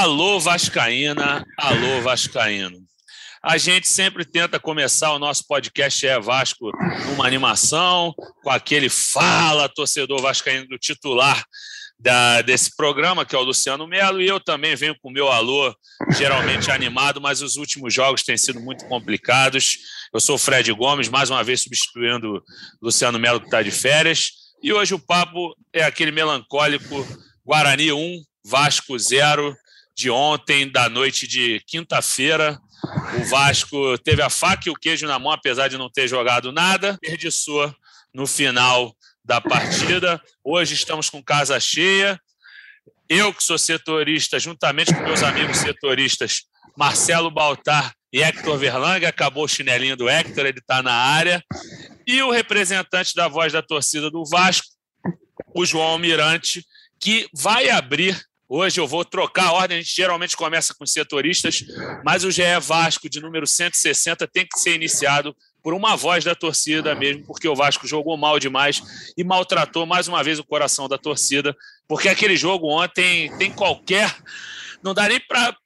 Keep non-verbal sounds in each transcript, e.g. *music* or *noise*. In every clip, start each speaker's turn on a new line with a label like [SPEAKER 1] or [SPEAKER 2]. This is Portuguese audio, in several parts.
[SPEAKER 1] Alô, Vascaína, alô, Vascaíno. A gente sempre tenta começar o nosso podcast É Vasco numa animação, com aquele fala, torcedor vascaíno do titular da, desse programa, que é o Luciano Melo, e eu também venho com o meu alô, geralmente animado, mas os últimos jogos têm sido muito complicados. Eu sou o Fred Gomes, mais uma vez substituindo o Luciano Melo, que está de férias, e hoje o papo é aquele melancólico Guarani 1, Vasco 0 de ontem, da noite de quinta-feira. O Vasco teve a faca e o queijo na mão, apesar de não ter jogado nada, perdiçou no final da partida. Hoje estamos com casa cheia. Eu, que sou setorista, juntamente com meus amigos setoristas, Marcelo Baltar e Hector Verlang, acabou o chinelinho do Hector, ele está na área. E o representante da voz da torcida do Vasco, o João Almirante, que vai abrir Hoje eu vou trocar a ordem, a gente geralmente começa com setoristas, mas o GE Vasco de número 160 tem que ser iniciado por uma voz da torcida mesmo, porque o Vasco jogou mal demais e maltratou mais uma vez o coração da torcida, porque aquele jogo ontem tem qualquer. Não dá nem para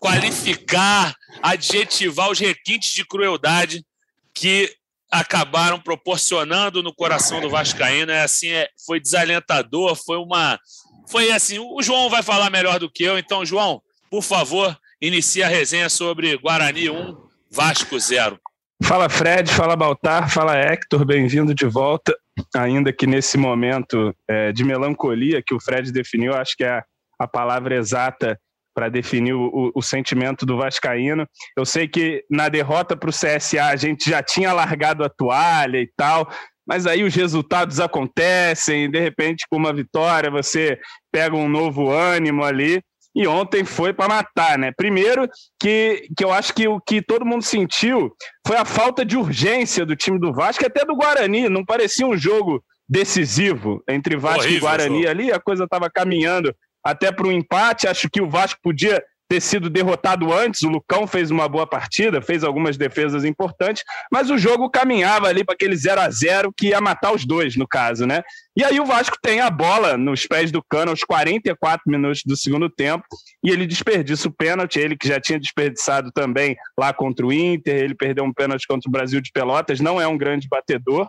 [SPEAKER 1] qualificar, adjetivar os requintes de crueldade que acabaram proporcionando no coração do Vascaíno. É assim, é, foi desalentador, foi uma foi assim. O João vai falar melhor do que eu. Então, João, por favor, inicie a resenha sobre Guarani 1, Vasco 0.
[SPEAKER 2] Fala Fred, fala Baltar, fala Hector, bem-vindo de volta. Ainda que nesse momento é, de melancolia que o Fred definiu, acho que é a palavra exata para definir o, o, sentimento do Vascaíno. Eu sei que na derrota para o CSA a gente já tinha largado a toalha e tal, mas aí os resultados acontecem, de repente, com uma vitória, você pega um novo ânimo ali. E ontem foi para matar, né? Primeiro, que, que eu acho que o que todo mundo sentiu foi a falta de urgência do time do Vasco, até do Guarani. Não parecia um jogo decisivo entre Vasco Horrível, e Guarani ali. A coisa estava caminhando até para um empate. Acho que o Vasco podia ter sido derrotado antes. O Lucão fez uma boa partida, fez algumas defesas importantes, mas o jogo caminhava ali para aquele 0 a 0 que ia matar os dois, no caso, né? E aí o Vasco tem a bola nos pés do cano aos 44 minutos do segundo tempo e ele desperdiça o pênalti, ele que já tinha desperdiçado também lá contra o Inter, ele perdeu um pênalti contra o Brasil de Pelotas, não é um grande batedor.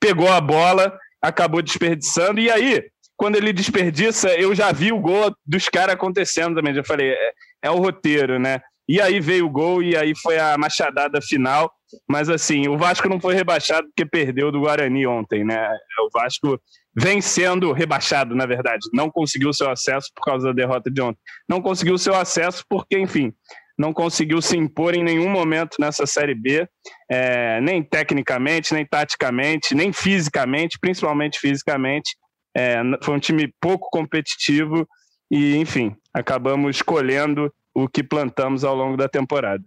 [SPEAKER 2] Pegou a bola, acabou desperdiçando e aí quando ele desperdiça, eu já vi o gol dos caras acontecendo também. Já falei, é, o roteiro, né? E aí veio o gol e aí foi a machadada final. Mas assim, o Vasco não foi rebaixado porque perdeu do Guarani ontem, né? O Vasco vem sendo rebaixado, na verdade. Não conseguiu seu acesso por causa da derrota de ontem. Não conseguiu seu acesso porque, enfim, não conseguiu se impor em nenhum momento nessa Série B, é, nem tecnicamente, nem taticamente, nem fisicamente, principalmente fisicamente. É, foi um time pouco competitivo e, enfim, acabamos escolhendo o que plantamos ao longo da temporada.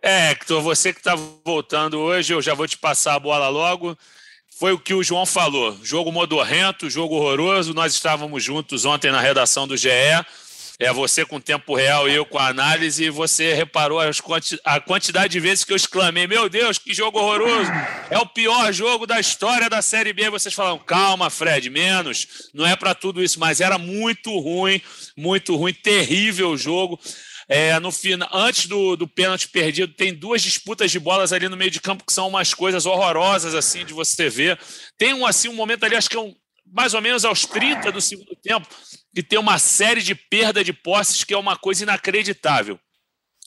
[SPEAKER 1] É, Hector, você que está voltando hoje, eu já vou te passar a bola logo. Foi o que o João falou: jogo modorrento, jogo horroroso. Nós estávamos juntos ontem na redação do GE é você com tempo real e eu com a análise, e você reparou quanti a quantidade de vezes que eu exclamei: Meu Deus, que jogo horroroso! É o pior jogo da história da Série B. E vocês falaram: Calma, Fred, menos, não é para tudo isso, mas era muito ruim, muito ruim, terrível o jogo. É, no final, antes do, do pênalti perdido, tem duas disputas de bolas ali no meio de campo que são umas coisas horrorosas assim de você ver. Tem um assim um momento ali, acho que é um, mais ou menos aos 30 do segundo tempo, que tem uma série de perda de posses que é uma coisa inacreditável.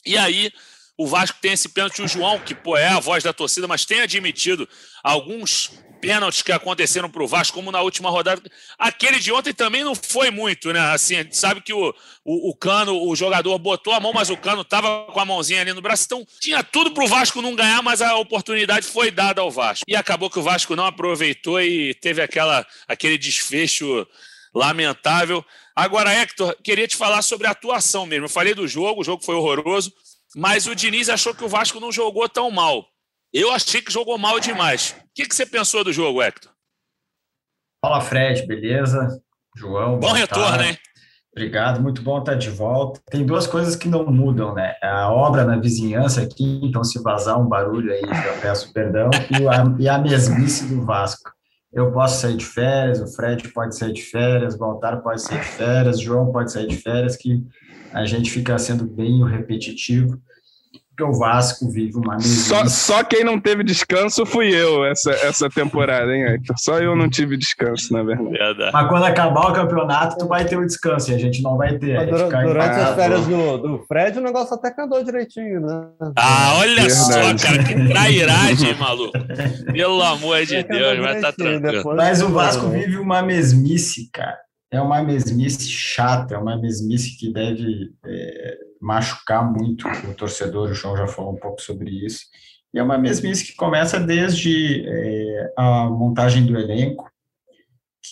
[SPEAKER 1] E aí o Vasco tem esse pênalti, o João, que pô, é a voz da torcida, mas tem admitido alguns pênaltis que aconteceram para o Vasco, como na última rodada. Aquele de ontem também não foi muito, né? Assim, a gente sabe que o, o, o Cano, o jogador botou a mão, mas o Cano estava com a mãozinha ali no braço. Então, tinha tudo para o Vasco não ganhar, mas a oportunidade foi dada ao Vasco. E acabou que o Vasco não aproveitou e teve aquela, aquele desfecho lamentável. Agora, Hector, queria te falar sobre a atuação mesmo. Eu falei do jogo, o jogo foi horroroso, mas o Diniz achou que o Vasco não jogou tão mal. Eu achei que jogou mal demais. O que, que você pensou do jogo, Hector?
[SPEAKER 3] Fala, Fred, beleza? João.
[SPEAKER 1] Bom retorno, hein?
[SPEAKER 3] Obrigado, muito bom estar de volta. Tem duas coisas que não mudam, né? A obra na vizinhança aqui, então se vazar um barulho aí, já peço perdão, e a, e a mesmice do Vasco. eu posso sair de férias, o Fred pode sair de férias, o Baltar pode sair de férias, o João pode sair de férias, que a gente fica sendo bem repetitivo porque o Vasco vive uma
[SPEAKER 2] só, só quem não teve descanso fui eu essa, essa temporada, hein, Hector? Só eu não tive descanso, na verdade. verdade.
[SPEAKER 3] Mas quando acabar o campeonato, tu vai ter o um descanso e a gente não vai ter.
[SPEAKER 4] Durante, durante as férias do, do Fred, o negócio até andou direitinho, né?
[SPEAKER 1] Ah, olha verdade. só, cara, que trairagem, *laughs* maluco. Pelo amor de Deus, vai estar tá tranquilo.
[SPEAKER 3] Mas o Vasco vive uma mesmice, cara. É uma mesmice chata, é uma mesmice que deve é, machucar muito o torcedor, o João já falou um pouco sobre isso, e é uma mesmice que começa desde é, a montagem do elenco,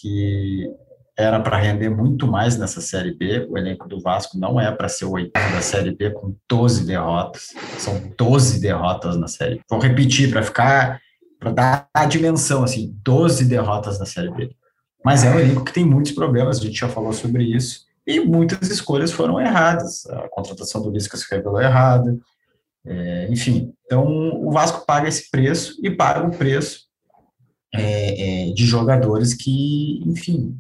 [SPEAKER 3] que era para render muito mais nessa Série B, o elenco do Vasco não é para ser o oitavo da Série B com 12 derrotas, são 12 derrotas na Série B. Vou repetir para ficar, para dar a dimensão, assim, 12 derrotas na Série B. Mas é um elenco que tem muitos problemas, a gente já falou sobre isso, e muitas escolhas foram erradas. A contratação do Lisca se revelou errada, é, enfim. Então, o Vasco paga esse preço e paga o preço é, é, de jogadores que, enfim,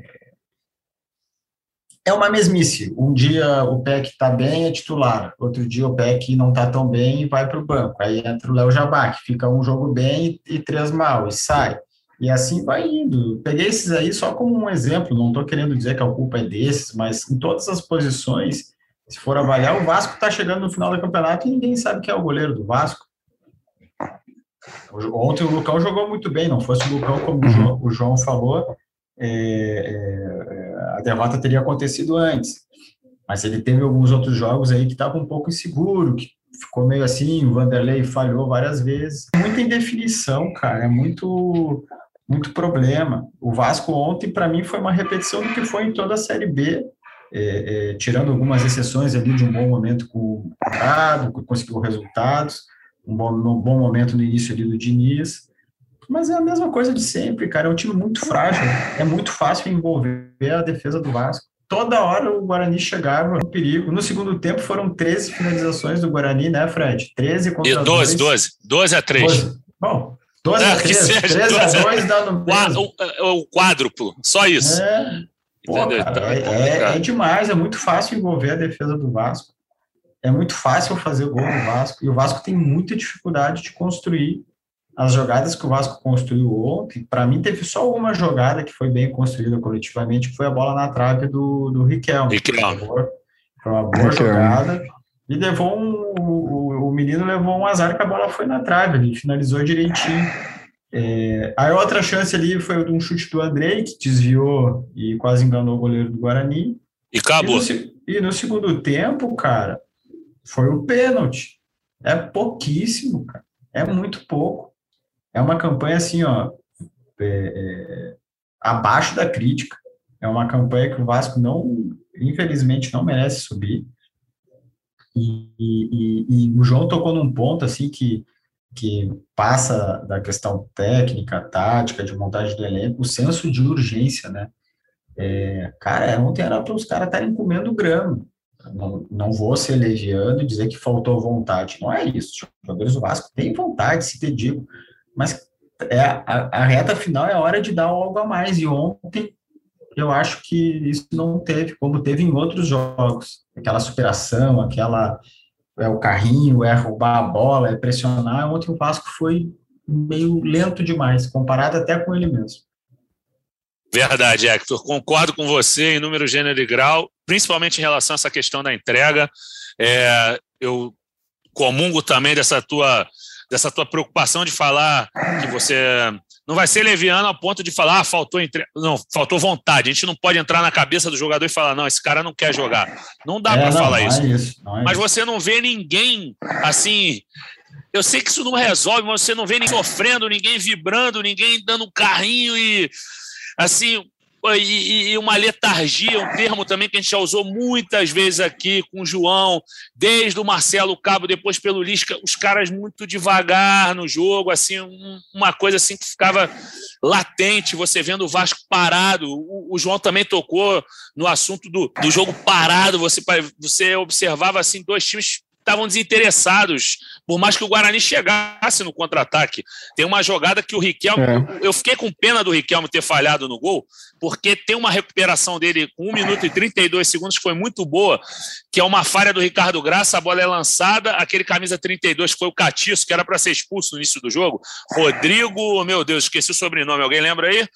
[SPEAKER 3] é uma mesmice. Um dia o PEC está bem, é titular. Outro dia o PEC não está tão bem e vai para o banco. Aí entra o Léo Jabá, que fica um jogo bem e, e três mal, e sai. E assim vai indo. Peguei esses aí só como um exemplo, não estou querendo dizer que a culpa é desses, mas em todas as posições, se for avaliar, o Vasco está chegando no final do campeonato e ninguém sabe quem é o goleiro do Vasco. Ontem o Lucão jogou muito bem, não fosse o Lucão, como uhum. o João falou, é, é, a derrota teria acontecido antes. Mas ele teve alguns outros jogos aí que estavam um pouco inseguro, que ficou meio assim, o Vanderlei falhou várias vezes. Muita indefinição, cara, é muito muito problema. O Vasco ontem, para mim, foi uma repetição do que foi em toda a Série B, é, é, tirando algumas exceções ali de um bom momento com o Prado, que conseguiu resultados, um bom, um bom momento no início ali do Diniz, mas é a mesma coisa de sempre, cara, é um time muito frágil, é muito fácil envolver a defesa do Vasco. Toda hora o Guarani chegava no perigo. No segundo tempo foram 13 finalizações do Guarani, né, Fred? 13 contra
[SPEAKER 1] e 12, 12. 12 a 3. 12.
[SPEAKER 3] Bom, 12 a 3, seja, 13 a 2 dá no
[SPEAKER 1] o, o quádruplo, só isso.
[SPEAKER 3] É, pô, cara, então, é, é, é, demais, é muito fácil envolver a defesa do Vasco. É muito fácil fazer gol no Vasco. E o Vasco tem muita dificuldade de construir as jogadas que o Vasco construiu ontem. Para mim, teve só uma jogada que foi bem construída coletivamente, que foi a bola na trave do, do Riquelme.
[SPEAKER 1] Riquelme.
[SPEAKER 3] Foi uma boa jogada. E levou um, o, o menino levou um azar que a bola foi na trave, ele finalizou direitinho. É, a outra chance ali foi um chute do Andrei, que desviou e quase enganou o goleiro do Guarani.
[SPEAKER 1] E acabou.
[SPEAKER 3] E no, e no segundo tempo, cara, foi o pênalti. É pouquíssimo, cara. É muito pouco. É uma campanha assim, ó, é, é, abaixo da crítica. É uma campanha que o Vasco não, infelizmente, não merece subir. E, e, e, o João tocou num ponto assim que, que passa da questão técnica, tática, de montagem do elenco, o senso de urgência, né? É, cara, ontem era para os caras estarem comendo grama. Não, não vou ser leviano e dizer que faltou vontade. Não é isso. Os jogadores do Vasco têm vontade, se te mas é, a, a reta final é hora de dar algo a mais. E ontem eu acho que isso não teve, como teve em outros jogos. Aquela superação, aquela. É o carrinho, é roubar a bola, é pressionar. Ontem o Vasco foi meio lento demais, comparado até com ele mesmo.
[SPEAKER 1] Verdade, Hector. Concordo com você em número, gênero e grau, principalmente em relação a essa questão da entrega. É, eu comungo também dessa tua, dessa tua preocupação de falar que você não vai ser leviano ao ponto de falar, ah, faltou entre... não, faltou vontade. A gente não pode entrar na cabeça do jogador e falar, não, esse cara não quer jogar. Não dá é, para falar isso.
[SPEAKER 3] É isso é
[SPEAKER 1] mas
[SPEAKER 3] isso.
[SPEAKER 1] você não vê ninguém assim. Eu sei que isso não resolve, mas você não vê ninguém sofrendo, ninguém vibrando, ninguém dando um carrinho e assim, e, e, uma letargia, um termo também que a gente já usou muitas vezes aqui com o João, desde o Marcelo Cabo, depois pelo Lisca, os caras muito devagar no jogo, assim, um, uma coisa assim que ficava latente, você vendo o Vasco parado. O, o João também tocou no assunto do, do jogo parado, você, você observava assim dois times estavam desinteressados, por mais que o Guarani chegasse no contra-ataque. Tem uma jogada que o Riquelme. É. Eu fiquei com pena do Riquelme ter falhado no gol, porque tem uma recuperação dele com 1 minuto e 32 segundos que foi muito boa, que é uma falha do Ricardo Graça, a bola é lançada, aquele camisa 32 que foi o Catiço, que era para ser expulso no início do jogo. Rodrigo, meu Deus, esqueci o sobrenome, alguém lembra aí?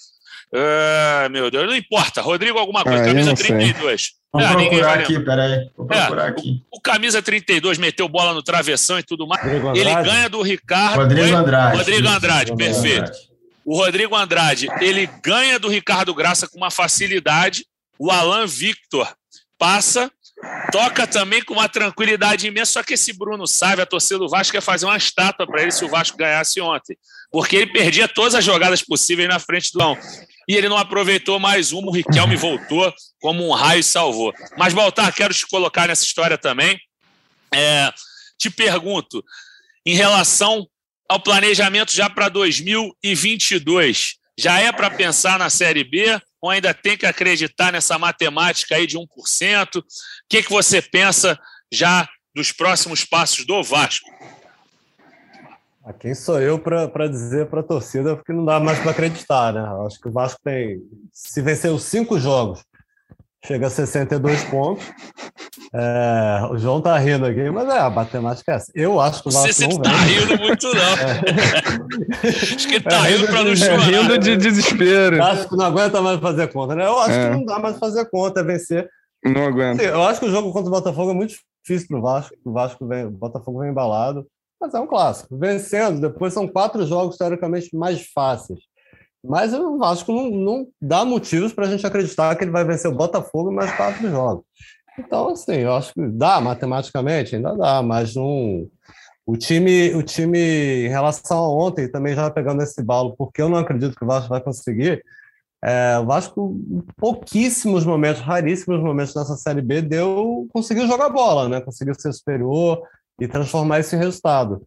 [SPEAKER 1] Ah, meu Deus, não importa. Rodrigo, alguma coisa, ah, camisa 32.
[SPEAKER 3] Vamos é, procurar aqui, peraí. Vou procurar é, aqui.
[SPEAKER 1] O, o, camisa 32 meteu bola no travessão e tudo mais. Ele ganha do Ricardo.
[SPEAKER 3] Rodrigo Andrade.
[SPEAKER 1] Rodrigo Andrade, perfeito. O Rodrigo Andrade, ele ganha do Ricardo Graça com uma facilidade. O Alan Victor passa, toca também com uma tranquilidade imensa. Só que esse Bruno sabe, a torcida do Vasco quer fazer uma estátua para ele se o Vasco ganhasse ontem. Porque ele perdia todas as jogadas possíveis na frente do Lão e ele não aproveitou mais uma. O Riquelme voltou como um raio e salvou. Mas, Baltar, quero te colocar nessa história também. É, te pergunto, em relação ao planejamento já para 2022, já é para pensar na Série B ou ainda tem que acreditar nessa matemática aí de 1%? O que, que você pensa já dos próximos passos do Vasco?
[SPEAKER 4] Ah, quem sou eu para dizer para a torcida porque não dá mais para acreditar, né? Acho que o Vasco tem, se vencer os cinco jogos, chega a 62 pontos. É, o João tá rindo aqui, mas é, a matemática é essa. Eu acho que o Vasco
[SPEAKER 1] Você
[SPEAKER 4] não
[SPEAKER 1] tá rindo muito, não. É. acho que ele tá é, rindo para não chorar.
[SPEAKER 2] rindo de desespero.
[SPEAKER 4] Acho que não aguenta mais fazer conta, né? Eu acho que é. não dá mais fazer conta, é vencer.
[SPEAKER 2] Não aguenta.
[SPEAKER 4] Eu acho que o jogo contra o Botafogo é muito difícil para o Vasco. O Vasco vem, o Botafogo vem embalado. Mas é um clássico. Vencendo, depois são quatro jogos teoricamente mais fáceis. Mas o Vasco não, não dá motivos para a gente acreditar que ele vai vencer o Botafogo em mais quatro jogos. Então, assim, eu acho que dá matematicamente, ainda dá, mas não. O time, o time, em relação a ontem, também já pegando esse balo, porque eu não acredito que o Vasco vai conseguir. É, o Vasco, pouquíssimos momentos, raríssimos momentos nessa Série B, deu, conseguiu jogar bola, né? Conseguiu ser superior, e transformar isso em resultado.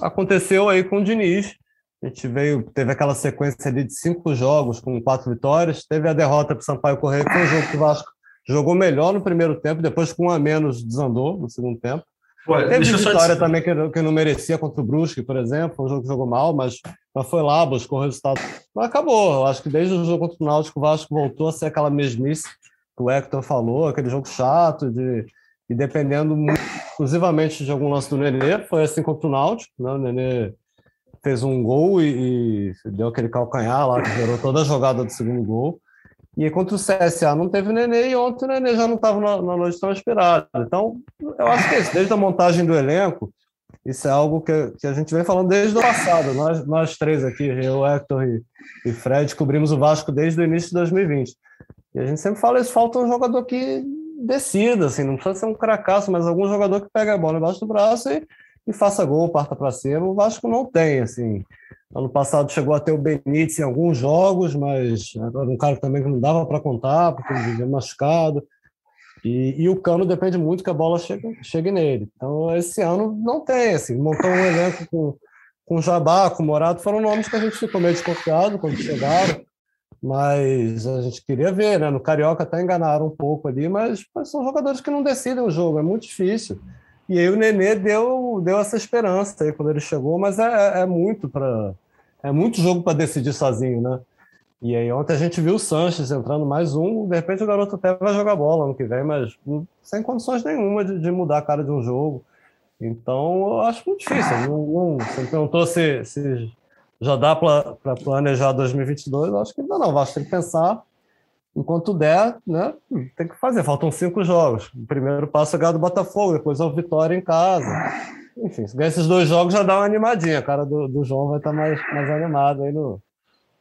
[SPEAKER 4] Aconteceu aí com o Diniz. A gente veio, teve aquela sequência ali de cinco jogos com quatro vitórias. Teve a derrota para o Sampaio Correia, que foi um jogo que o Vasco jogou melhor no primeiro tempo, depois com um a menos desandou no segundo tempo. Pô, teve vitória também que, que não merecia contra o Brusque, por exemplo, um jogo que jogou mal, mas, mas foi lá, buscou o resultado. Mas acabou. Eu acho que desde o jogo contra o Náutico, o Vasco voltou a ser aquela mesmice que o Hector falou, aquele jogo chato de e dependendo exclusivamente de algum lance do Nenê, foi assim contra o Náutico, né? o Nenê fez um gol e, e, deu aquele calcanhar lá que gerou toda a jogada do segundo gol. E contra o CSA não teve Nenê e ontem o Nenê já não estava na, na, noite tão inspirado. Então, eu acho que é isso, desde a montagem do elenco, isso é algo que, que a gente vem falando desde o passado. Nós, nós três aqui, eu, Hector e, e Fred, cobrimos o Vasco desde o início de 2020. E a gente sempre fala isso, falta um jogador que decida, assim, não precisa ser um cracaço, mas algum jogador que pega a bola embaixo do braço e, e faça gol, parta para cima. O Vasco não tem, assim. Ano passado chegou a ter o Benítez em alguns jogos, mas era um cara também que não dava para contar, porque ele vivia machucado. E, e, o Cano depende muito que a bola chegue, chegue nele. Então, esse ano não tem, assim, montou um elenco com, com Jabá, com Morato, foram nomes que a gente ficou meio desconfiado quando chegaram mas a gente queria ver, né? No Carioca até enganaram um pouco ali, mas, mas são jogadores que não decidem o jogo, é muito difícil. E aí o Nenê deu, deu essa esperança aí quando ele chegou, mas é, é, é muito para é muito jogo para decidir sozinho, né? E aí ontem a gente viu o Sanches entrando mais um, de repente o garoto até vai jogar bola ano que vem, mas sem condições nenhuma de, de mudar a cara de um jogo. Então eu acho muito difícil. Não, não, você perguntou se, se já dá para planejar 2022? Acho que ainda não. Acho que tem que pensar enquanto der, né? Tem que fazer. Faltam cinco jogos. O primeiro passo é ganhar do Botafogo, depois é o Vitória em casa. Enfim, se ganhar esses dois jogos já dá uma animadinha. A cara do, do João vai estar mais, mais animado aí no.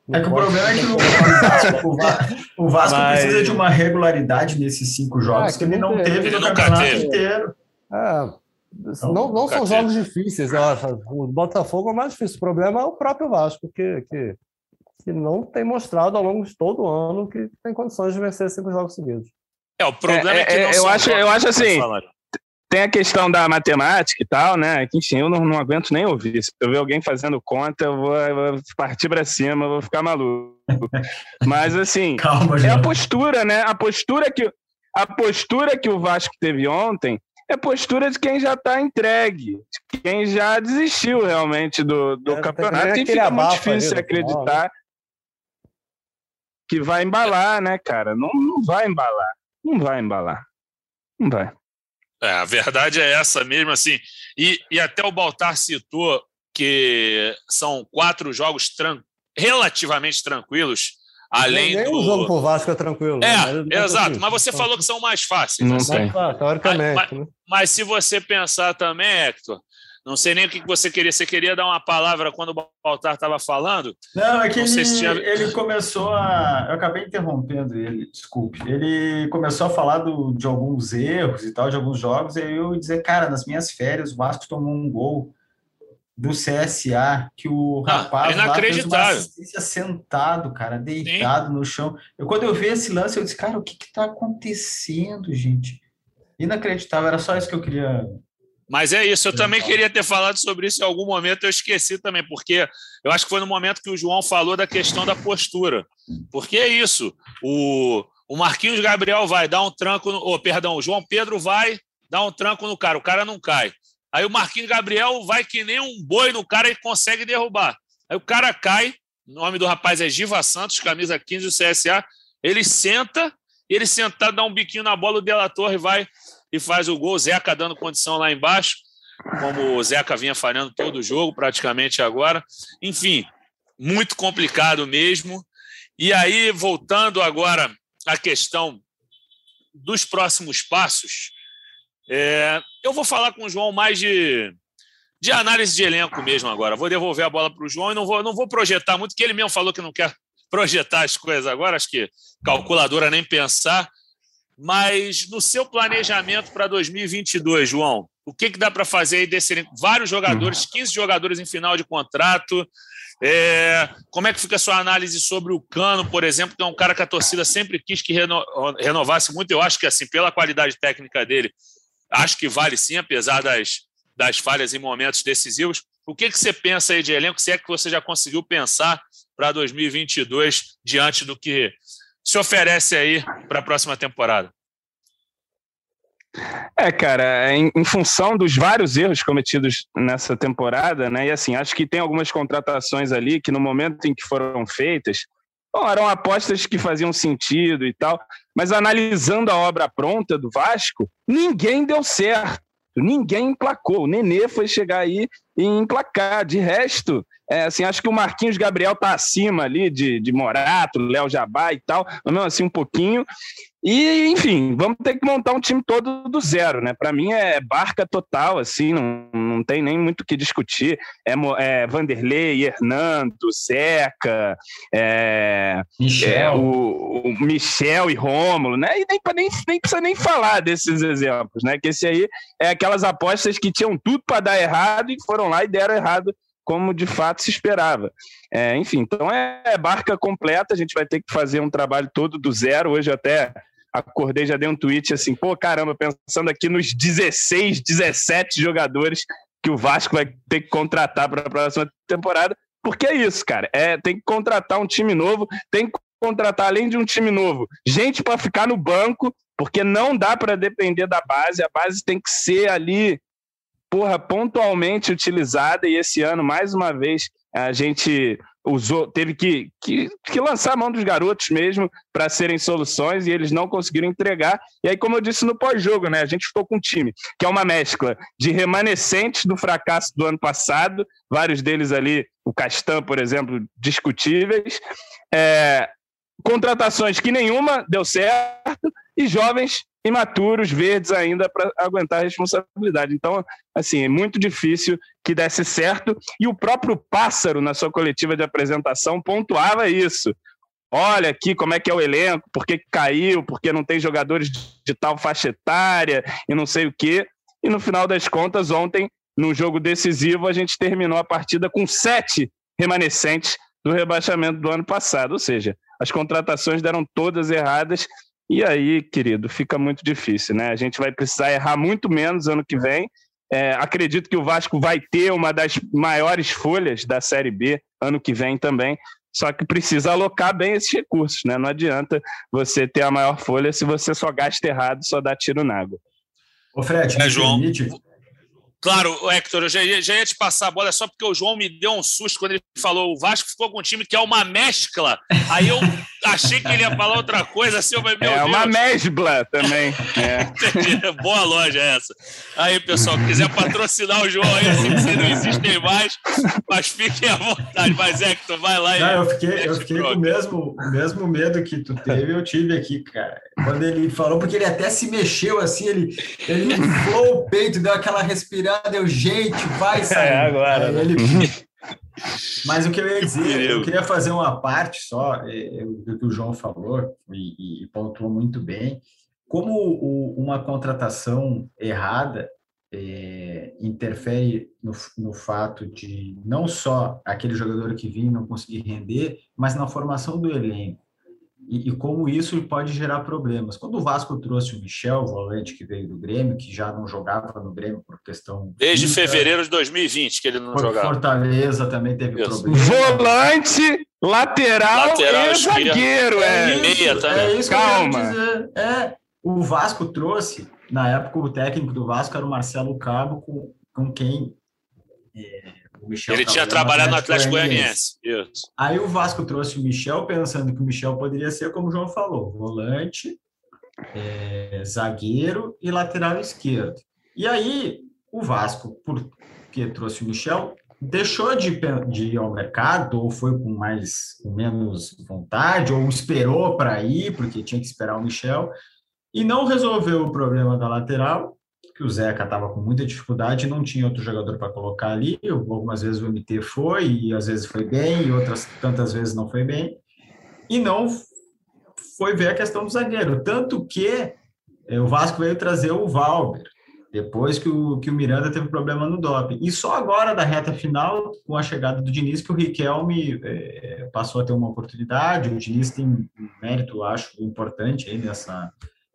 [SPEAKER 3] no é que o problema é que o Vasco, o Vasco, o Vasco Mas... precisa de uma regularidade nesses cinco jogos é, que, que ele não teve, teve no campeonato teve. inteiro.
[SPEAKER 4] É, então, não, não são jogos difíceis. O Botafogo é mais difícil. O problema é o próprio Vasco, que, que, que não tem mostrado ao longo de todo o ano que tem condições de vencer cinco jogos seguidos.
[SPEAKER 1] É, o problema é, é que
[SPEAKER 2] é, eu acho, eu acho assim. Tem a questão da matemática e tal, né? Que, enfim, eu não, não aguento nem ouvir. Se eu ver alguém fazendo conta, eu vou, eu vou partir para cima, eu vou ficar maluco. Mas, assim, *laughs* Calma, é a postura, né? A postura que, a postura que o Vasco teve ontem é postura de quem já está entregue, de quem já desistiu realmente do, do é, campeonato. E fica muito difícil acreditar né? que vai embalar, né, cara? Não, não vai embalar. Não vai embalar. Não vai.
[SPEAKER 1] É, a verdade é essa mesmo, assim. E, e até o Baltar citou que são quatro jogos tran relativamente tranquilos Além
[SPEAKER 4] nem,
[SPEAKER 1] do.
[SPEAKER 4] o jogo pro Vasco é tranquilo.
[SPEAKER 1] É, né? exato. Mas você falou que são mais fáceis.
[SPEAKER 2] Não assim.
[SPEAKER 4] tem. teoricamente.
[SPEAKER 1] Mas, né? mas, se você pensar também, Hector, não sei nem o que você queria. Você queria dar uma palavra quando o Baltar estava falando?
[SPEAKER 3] Não, é que ele, tinha... ele, começou a. Eu acabei interrompendo ele, desculpe. Ele começou a falar do, de alguns erros e tal, de alguns jogos, e eu dizer, cara, nas minhas férias, o Vasco tomou um gol do CSA, que o rapaz
[SPEAKER 1] ah, uma
[SPEAKER 3] assistência sentado, cara, deitado Sim. no chão. Eu, quando eu vi esse lance, eu disse, cara, o que que tá acontecendo, gente? Inacreditável, era só isso que eu queria...
[SPEAKER 1] Mas é isso, eu também queria ter falado sobre isso em algum momento, eu esqueci também, porque eu acho que foi no momento que o João falou da questão da postura. Porque é isso, o, o Marquinhos Gabriel vai dar um tranco, no, oh, perdão, o João Pedro vai dar um tranco no cara, o cara não cai. Aí o Marquinhos Gabriel vai que nem um boi no cara e consegue derrubar. Aí o cara cai, o nome do rapaz é Giva Santos, camisa 15 do CSA. Ele senta, ele sentado dá um biquinho na bola, o Dela Torre vai e faz o gol. O Zeca dando condição lá embaixo, como o Zeca vinha falhando todo o jogo, praticamente agora. Enfim, muito complicado mesmo. E aí, voltando agora à questão dos próximos passos, é, eu vou falar com o João mais de, de análise de elenco mesmo agora. Vou devolver a bola para o João e não vou, não vou projetar muito, que ele mesmo falou que não quer *laughs* projetar as coisas agora, acho que calculadora nem pensar. Mas no seu planejamento para 2022, João, o que, que dá para fazer aí desse elenco? Vários jogadores, 15 jogadores em final de contrato. É, como é que fica a sua análise sobre o Cano, por exemplo, que é um cara que a torcida sempre quis que reno, renovasse muito. Eu acho que, assim, pela qualidade técnica dele, acho que vale sim, apesar das, das falhas em momentos decisivos. O que, que você pensa aí de elenco? Se é que você já conseguiu pensar para 2022 diante do que se oferece aí para a próxima temporada?
[SPEAKER 2] É, cara, em, em, função dos vários erros cometidos nessa temporada, né? E assim, acho que tem algumas contratações ali que no momento em que foram feitas, bom, eram apostas que faziam sentido e tal, mas analisando a obra pronta do Vasco, ninguém deu certo, ninguém emplacou. O Nenê foi chegar aí e emplacar. De resto, é, assim, acho que o Marquinhos Gabriel tá acima ali de, de Morato, Léo Jabá e tal, mas mesmo assim um pouquinho. E, enfim, vamos ter que montar um time todo do zero, né? Para mim é barca total, assim, não, não tem nem muito o que discutir. É, é Vanderlei, Hernando, Zeca, é, Michel. É, o, o, Michel e Rômulo, né? E nem, nem, nem precisa nem falar desses exemplos, né? Que esse aí é aquelas apostas que tinham tudo para dar errado e foram lá e deram errado como de fato se esperava. É, enfim, então é barca completa, a gente vai ter que fazer um trabalho todo do zero. Hoje até acordei, já dei um tweet assim, pô, caramba, pensando aqui nos 16, 17 jogadores que o Vasco vai ter que contratar para a próxima temporada, porque é isso, cara. É, tem que contratar um time novo, tem que contratar, além de um time novo, gente para ficar no banco, porque não dá para depender da base, a base tem que ser ali, porra, pontualmente utilizada, e esse ano, mais uma vez, a gente usou, teve que, que, que lançar a mão dos garotos mesmo para serem soluções e eles não conseguiram entregar. E aí, como eu disse no pós-jogo, né, a gente ficou com um time que é uma mescla de remanescentes do fracasso do ano passado, vários deles ali, o Castan, por exemplo, discutíveis, é, contratações que nenhuma deu certo e jovens imaturos, verdes ainda para aguentar a responsabilidade. Então, assim, é muito difícil que desse certo. E o próprio Pássaro, na sua coletiva de apresentação, pontuava isso. Olha aqui como é que é o elenco, por que caiu, porque não tem jogadores de tal faixa etária e não sei o quê. E no final das contas, ontem, num jogo decisivo, a gente terminou a partida com sete remanescentes do rebaixamento do ano passado. Ou seja, as contratações deram todas erradas e aí, querido, fica muito difícil, né? A gente vai precisar errar muito menos ano que vem. É, acredito que o Vasco vai ter uma das maiores folhas da Série B ano que vem também. Só que precisa alocar bem esses recursos, né? Não adianta você ter a maior folha se você só gasta errado, só dá tiro na água.
[SPEAKER 3] Ô, Fred,
[SPEAKER 1] É, João. Claro, Hector, eu já ia, já ia te passar a bola, é só porque o João me deu um susto quando ele falou o Vasco ficou com um time que é uma mescla. Aí eu achei que ele ia falar outra coisa, assim, eu falei, meu
[SPEAKER 2] é
[SPEAKER 1] Deus.
[SPEAKER 2] uma mesbla também. *laughs* É.
[SPEAKER 1] Boa loja essa. Aí, pessoal, quiser patrocinar o João aí, assim, vocês não existem mais, mas fiquem à vontade. Mas, Hector, vai lá e.
[SPEAKER 3] Não, eu fiquei, eu fiquei com o mesmo, o mesmo medo que tu teve, eu tive aqui, cara. Quando ele falou, porque ele até se mexeu assim, ele, ele inflou o peito, deu aquela respirada, eu, gente, vai sair.
[SPEAKER 2] É, agora,
[SPEAKER 3] Aí
[SPEAKER 2] né?
[SPEAKER 3] ele- Mas o que eu ia dizer, eu queria fazer uma parte só do que o João falou e, e pontuou muito bem. Como o- uma contratação errada eh, interfere no, no fato de não só aquele jogador que vinha não conseguir render, mas na formação do elenco. E, e como isso pode gerar problemas. Quando o Vasco trouxe o Michel, o volante que veio do Grêmio, que já não jogava no Grêmio por questão.
[SPEAKER 1] Desde
[SPEAKER 3] física,
[SPEAKER 1] fevereiro de 2020 que ele não jogava.
[SPEAKER 3] Fortaleza também teve
[SPEAKER 1] Isso.
[SPEAKER 3] problema.
[SPEAKER 2] Volante, lateral,
[SPEAKER 1] Lateral
[SPEAKER 2] e zagueiro. É.
[SPEAKER 1] meia também.
[SPEAKER 3] É isso
[SPEAKER 2] Calma.
[SPEAKER 3] que eu quero dizer. É, o Vasco trouxe, na época, o técnico do Vasco era o Marcelo Cabo, com, com quem é, o Michel
[SPEAKER 1] Ele tinha
[SPEAKER 3] trabalhava
[SPEAKER 1] trabalhado no Atlético Goianiense. Isso.
[SPEAKER 3] Aí o Vasco trouxe o Michel, pensando que o Michel poderia ser, como o João falou, volante, é, zagueiro e lateral esquerdo. E aí o Vasco, porque trouxe o Michel, deixou de, de ir ao mercado, ou foi com mais com menos vontade, ou esperou para ir, porque tinha que esperar o Michel, e não resolveu o problema da lateral, que o Zeca estava com muita dificuldade, não tinha outro jogador para colocar ali. Algumas vezes o MT foi, e às vezes foi bem, e outras tantas vezes não foi bem. E não foi ver a questão do zagueiro. Tanto que eh, o Vasco veio trazer o Valber, depois que o, que o Miranda teve problema no doping. E só agora, da reta final, com a chegada do Diniz, que o Riquelme eh, passou a ter uma oportunidade. O Diniz tem um mérito, acho, importante aí nessa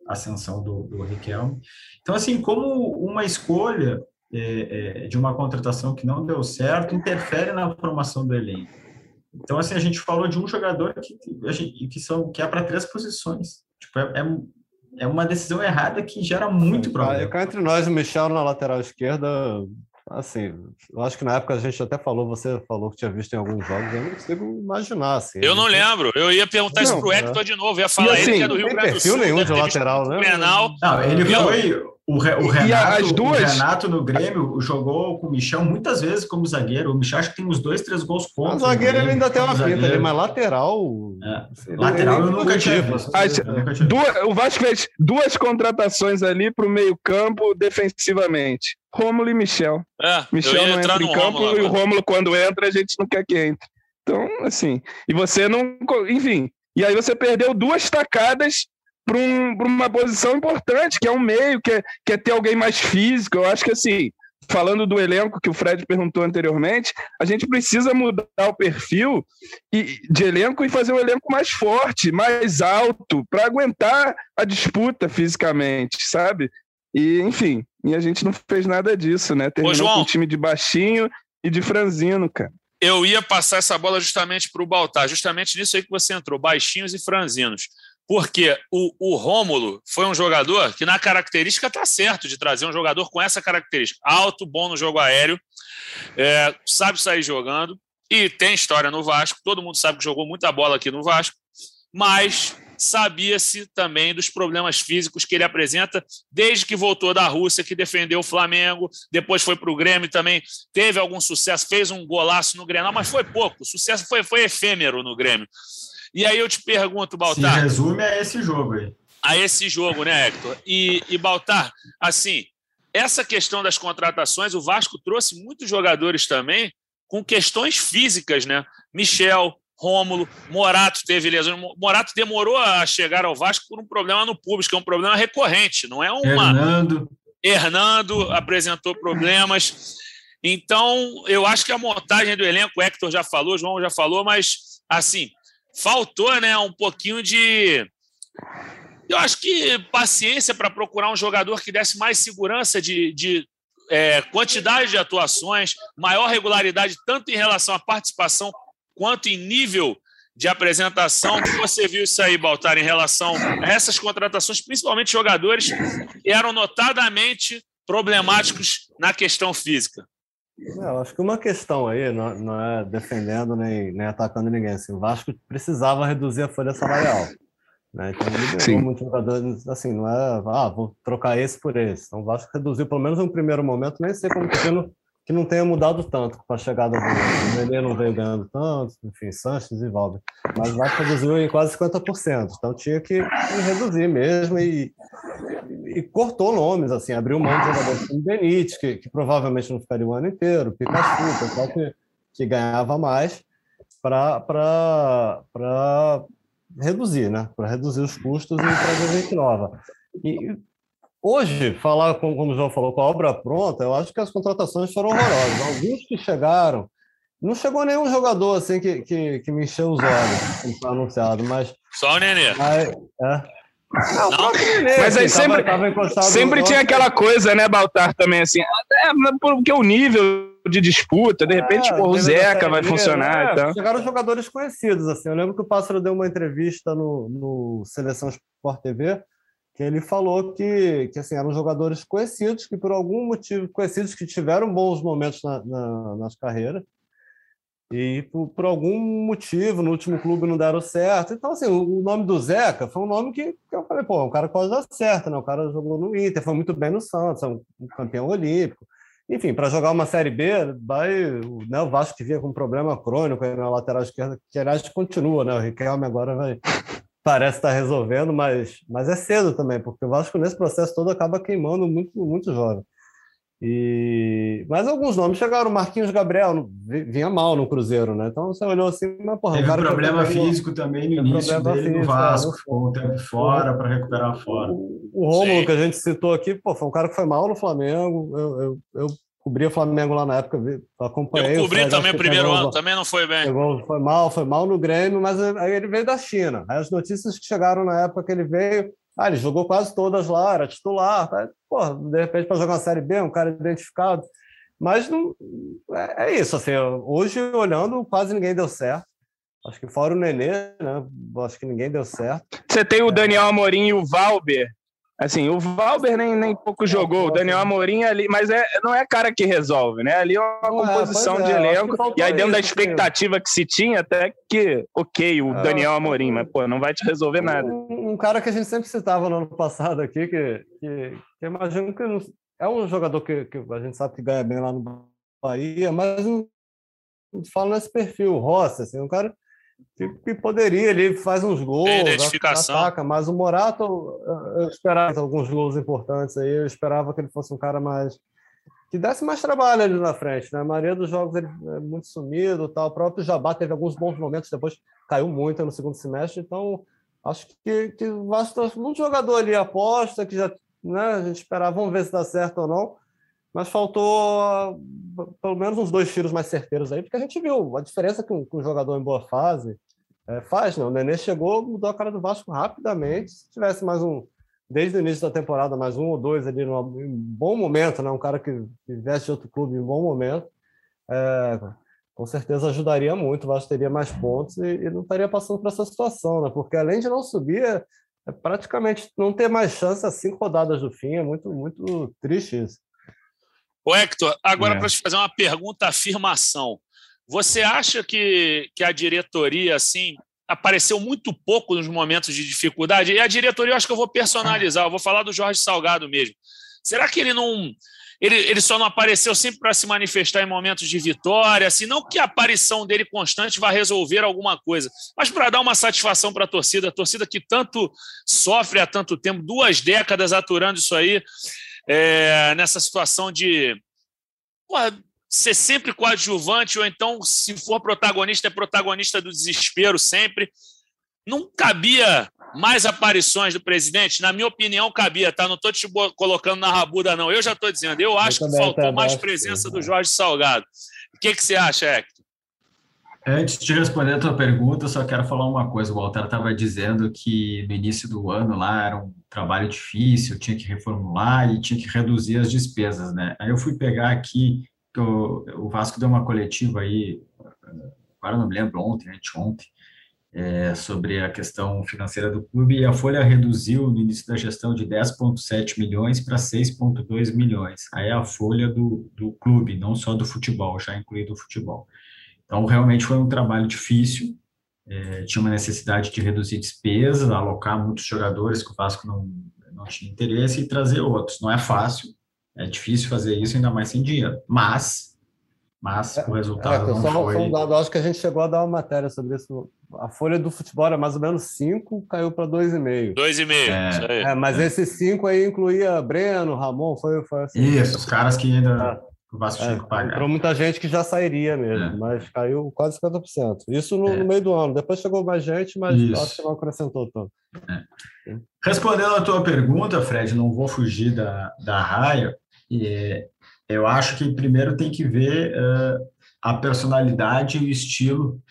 [SPEAKER 3] ascensão do, do Riquelme. Então, assim, como uma escolha é, é, de uma contratação que não deu certo interfere na formação do elenco. Então, assim, a gente falou de um jogador que, a gente, que, são, que é para três posições. Tipo, é, é, é uma decisão errada que gera muito problema.
[SPEAKER 4] Cá entre nós, o Michel na lateral esquerda, assim, eu acho que na época a gente até falou, você falou que tinha visto em alguns jogos, eu não consigo imaginar, assim.
[SPEAKER 1] Eu não lembro. Eu ia perguntar isso
[SPEAKER 4] Não,
[SPEAKER 1] pro
[SPEAKER 4] é.
[SPEAKER 1] Hector de novo. Eu ia falar
[SPEAKER 2] E assim,
[SPEAKER 1] ele que é do
[SPEAKER 4] Não
[SPEAKER 1] Rio
[SPEAKER 4] tem
[SPEAKER 1] Grande do
[SPEAKER 4] perfil
[SPEAKER 1] Sul.
[SPEAKER 4] nenhum de lateral, né?
[SPEAKER 1] o Grenal.
[SPEAKER 3] Não, ele foi. O, Re- o Renato,
[SPEAKER 2] as duas?
[SPEAKER 3] o Renato no Grêmio jogou com o Michel muitas vezes como zagueiro. O Michel acho que tem uns dois, três gols contra.
[SPEAKER 4] O zagueiro ele ainda tem uma pinta ali, mas lateral.
[SPEAKER 3] É.
[SPEAKER 4] sei lá,
[SPEAKER 3] Lateral
[SPEAKER 4] ele
[SPEAKER 3] eu nunca tinha visto.
[SPEAKER 2] Duas- o Vasco fez duas contratações ali para o meio-campo defensivamente. Rômulo e Michel.
[SPEAKER 1] É,
[SPEAKER 2] Michel não entra
[SPEAKER 1] no
[SPEAKER 2] em campo
[SPEAKER 1] Rômulo
[SPEAKER 2] e o. Rômulo, quando entra, a gente não quer que entre. Então, assim. E você não. Enfim. E aí você perdeu duas tacadas para um, uma posição importante, que é um meio, que é, que é ter alguém mais físico. Eu acho que, assim. Falando do elenco que o Fred perguntou anteriormente, a gente precisa mudar o perfil e- de elenco e fazer um elenco mais forte, mais alto, para aguentar a disputa fisicamente, sabe? E, enfim, e a gente não fez nada disso, né? Terminou
[SPEAKER 1] João.
[SPEAKER 2] com um time de baixinho e de franzino, cara.
[SPEAKER 1] Eu ia passar essa bola justamente para o Baltar, justamente nisso aí que você entrou, baixinhos e franzinos. Porque o, o Rômulo foi um jogador que, na característica, está certo de trazer um jogador com essa característica. Alto, bom no jogo aéreo, é, sabe sair jogando e tem história no Vasco. Todo mundo sabe que jogou muita bola aqui no Vasco, mas sabia-se também dos problemas físicos que ele apresenta desde que voltou da Rússia, que defendeu o Flamengo, depois foi para o Grêmio também, teve algum sucesso, fez um golaço no Grenal, mas foi pouco, o sucesso foi, foi efêmero no Grêmio. E aí eu te pergunto,
[SPEAKER 3] Se
[SPEAKER 1] Baltar,
[SPEAKER 3] resume a esse jogo aí.
[SPEAKER 1] a esse jogo, né, Hector? E, e Baltar, assim, essa questão das contratações, o Vasco trouxe muitos jogadores também com questões físicas, né? Michel, Rômulo, Morato teve lesões. Morato demorou a chegar ao Vasco por um problema no público, que é um problema recorrente, não é uma.
[SPEAKER 3] Fernando.
[SPEAKER 1] Hernando apresentou problemas. Então, eu acho que a montagem do elenco, o Hector já falou, o João já falou, mas assim, faltou né, um pouquinho de. Eu acho que paciência para procurar um jogador que desse mais segurança de, de é, quantidade de atuações, maior regularidade, tanto em relação à participação quanto em nível de apresentação. que você viu isso aí, Baltar, em relação a essas contratações, principalmente jogadores que eram notadamente problemáticos na questão física?
[SPEAKER 4] Eu acho que uma questão aí, não, não é defendendo nem, nem atacando ninguém, assim, o Vasco precisava reduzir a folha salarial. Né? Então ele ganhou muitos jogadores, assim, não é, ah, vou trocar esse por esse. Então o Vasco reduziu, pelo menos no primeiro momento, nem sei como que não, que não tenha mudado tanto com a chegada do Nenê não veio ganhando tanto, enfim, Sanches e Valber. Mas o Vasco reduziu em quase 50%, então tinha que reduzir mesmo e, e cortou nomes, assim, abriu mão de jogadores como Benítez, que, que provavelmente não ficaria o ano inteiro, Pikachu, pessoal que, que ganhava mais, para reduzir, né? Para reduzir os custos e trazer gente nova. E hoje, falar, como, como o João falou, com a obra pronta, eu acho que as contratações foram horrorosas. Alguns que chegaram, não chegou nenhum jogador assim que, que, que me encheu os olhos, como foi anunciado, mas.
[SPEAKER 1] Só o Nenê.
[SPEAKER 4] Mas, é,
[SPEAKER 2] não, não. Nenê, mas aí assim, sempre, tava, tava sempre tinha aquela coisa, né, Baltar, também, assim, é, porque o nível de disputa, de repente, é, o Zeca vai funcionar.
[SPEAKER 4] É, então. Chegaram jogadores conhecidos, assim, eu lembro que o Pássaro deu uma entrevista no, no Seleção Sport TV, que ele falou que, que assim, eram jogadores conhecidos, que por algum motivo, conhecidos que tiveram bons momentos na, na, nas carreiras, e por, por, algum motivo no último clube não deram certo. Então, assim, o, o nome do Zeca foi um nome que, que, eu falei, pô, um cara pode dar certo, né? O cara jogou no Inter, foi muito bem no Santos, é um, um campeão olímpico. Enfim, para jogar uma Série B, vai, né, o Vasco que vinha com um problema crônico aí na lateral esquerda, que aliás continua, né? O Riquelme agora vai, parece estar resolvendo, mas, mas é cedo também, porque o Vasco nesse processo todo acaba queimando muito, muito jovem. E... Mas alguns nomes chegaram, Marquinhos Gabriel vinha mal no Cruzeiro, né? Então você olhou assim, mas porra,
[SPEAKER 3] Teve um problema físico também no início dele físico, no Vasco, é, ficou um tempo fora para recuperar fora. O,
[SPEAKER 4] o Rômulo, que a gente citou aqui, pô, foi um cara que foi mal no Flamengo. Eu, eu, eu cobria o Flamengo lá na época, acompanhei.
[SPEAKER 1] Eu cobri também o primeiro ano, também não foi bem.
[SPEAKER 4] Pegou, foi mal, foi mal no Grêmio, mas aí ele veio da China. Aí as notícias que chegaram na época que ele veio ah, ele jogou quase todas lá, era titular. Tá? Pô, de repente, para jogar uma Série B, um cara identificado. Mas não, é, é, isso. Assim, hoje, olhando, quase ninguém deu certo. Acho que fora o Nenê, né? Acho que ninguém deu certo.
[SPEAKER 2] Você tem o Daniel Amorim e o Valber, Assim, o Valber nem, nem pouco jogou, o Daniel Amorim ali, mas é, não é cara que resolve, né? Ali é uma é, composição é, de elenco, e aí dentro da expectativa que se tinha, até que, ok, o é, Daniel Amorim, mas, pô, não vai te resolver nada.
[SPEAKER 4] Um, um, cara que a gente sempre citava no ano passado aqui, que, que, que imagino que é um jogador que, que a gente sabe que ganha bem lá no Bahia, mas não fala nesse perfil, Rossi, assim, um cara que, poderia, ele faz uns gols,
[SPEAKER 1] identificação.
[SPEAKER 4] ataca, mas o Morato, eu esperava alguns gols importantes aí, eu esperava que ele fosse um cara mais que desse mais trabalho ali na frente, né? A maioria dos jogos ele é muito sumido, tal. O próprio Jabá teve alguns bons momentos, depois caiu muito no segundo semestre, então acho que, que muito jogador ali aposta, que já né, a gente esperava, vamos ver se dá certo ou não mas faltou pelo menos uns dois tiros mais certeiros aí, porque a gente viu a diferença que um, que um jogador em boa fase é, faz, né? O Nenê chegou, mudou a cara do Vasco rapidamente. Se tivesse mais um, desde o início da temporada, mais um ou dois ali num, em bom momento, né? Um cara que, que veste outro clube em bom momento, é, com certeza ajudaria muito. O Vasco teria mais pontos e, e, não estaria passando por essa situação, né? Porque além de não subir, é praticamente não ter mais chance a cinco rodadas do fim. É muito, muito triste isso.
[SPEAKER 1] Ô, Hector, agora é. para te fazer uma pergunta, afirmação. Você acha que, que a diretoria, assim, apareceu muito pouco nos momentos de dificuldade? E a diretoria, eu acho que eu vou personalizar, eu vou falar do Jorge Salgado mesmo. Será que ele não. Ele, ele só não apareceu sempre para se manifestar em momentos de vitória, assim, não que a aparição dele constante vá resolver alguma coisa, mas para dar uma satisfação para a torcida, a torcida que tanto sofre há tanto tempo, duas décadas aturando isso aí é, nessa situação de ser sempre coadjuvante, ou então, se for protagonista, é protagonista do desespero sempre. Não cabia mais aparições do presidente? Na minha opinião, cabia, tá? Não estou te colocando na rabuda, não. Eu já estou dizendo, eu acho eu que faltou mais presença do Jorge Salgado. O que, que você acha, Hector?
[SPEAKER 3] Antes de responder a tua pergunta, só quero falar uma coisa. O Walter estava dizendo que no início do ano lá era um trabalho difícil, tinha que reformular e tinha que reduzir as despesas, né? Aí eu fui pegar aqui, o, o Vasco deu uma coletiva aí, agora não me lembro, ontem, anteontem, é, sobre a questão financeira do clube e a Folha reduziu no início da gestão de 10,7 milhões para 6,2 milhões. Aí é a folha do, do clube, não só do futebol, já incluído o futebol. Então, realmente foi um trabalho difícil, é, tinha uma necessidade de reduzir despesas, alocar muitos jogadores que o Vasco não, não tinha interesse e trazer outros. Não é fácil, é difícil fazer isso, ainda mais sem dinheiro. Mas, mas é, o resultado é, não só, foi... Só um
[SPEAKER 4] dado, acho que a gente chegou a dar uma matéria sobre isso. A folha do futebol era mais ou menos 5, caiu para 2,5.
[SPEAKER 1] 2,5,
[SPEAKER 4] é, é, mas é. esses 5 aí incluía Breno, Ramon, foi, foi
[SPEAKER 3] assim. Isso, os caras que ainda... É. O Vasco é, tinha que pagar.
[SPEAKER 4] Para muita gente que já sairia mesmo, é. mas caiu quase 50%. Isso no, é. no, meio do ano. Depois chegou mais gente, mas Isso. acho que não acrescentou tanto.
[SPEAKER 3] É. Respondendo a tua pergunta, Fred, não vou fugir da, da raia. Eu acho que primeiro tem que ver uh, a personalidade e o estilo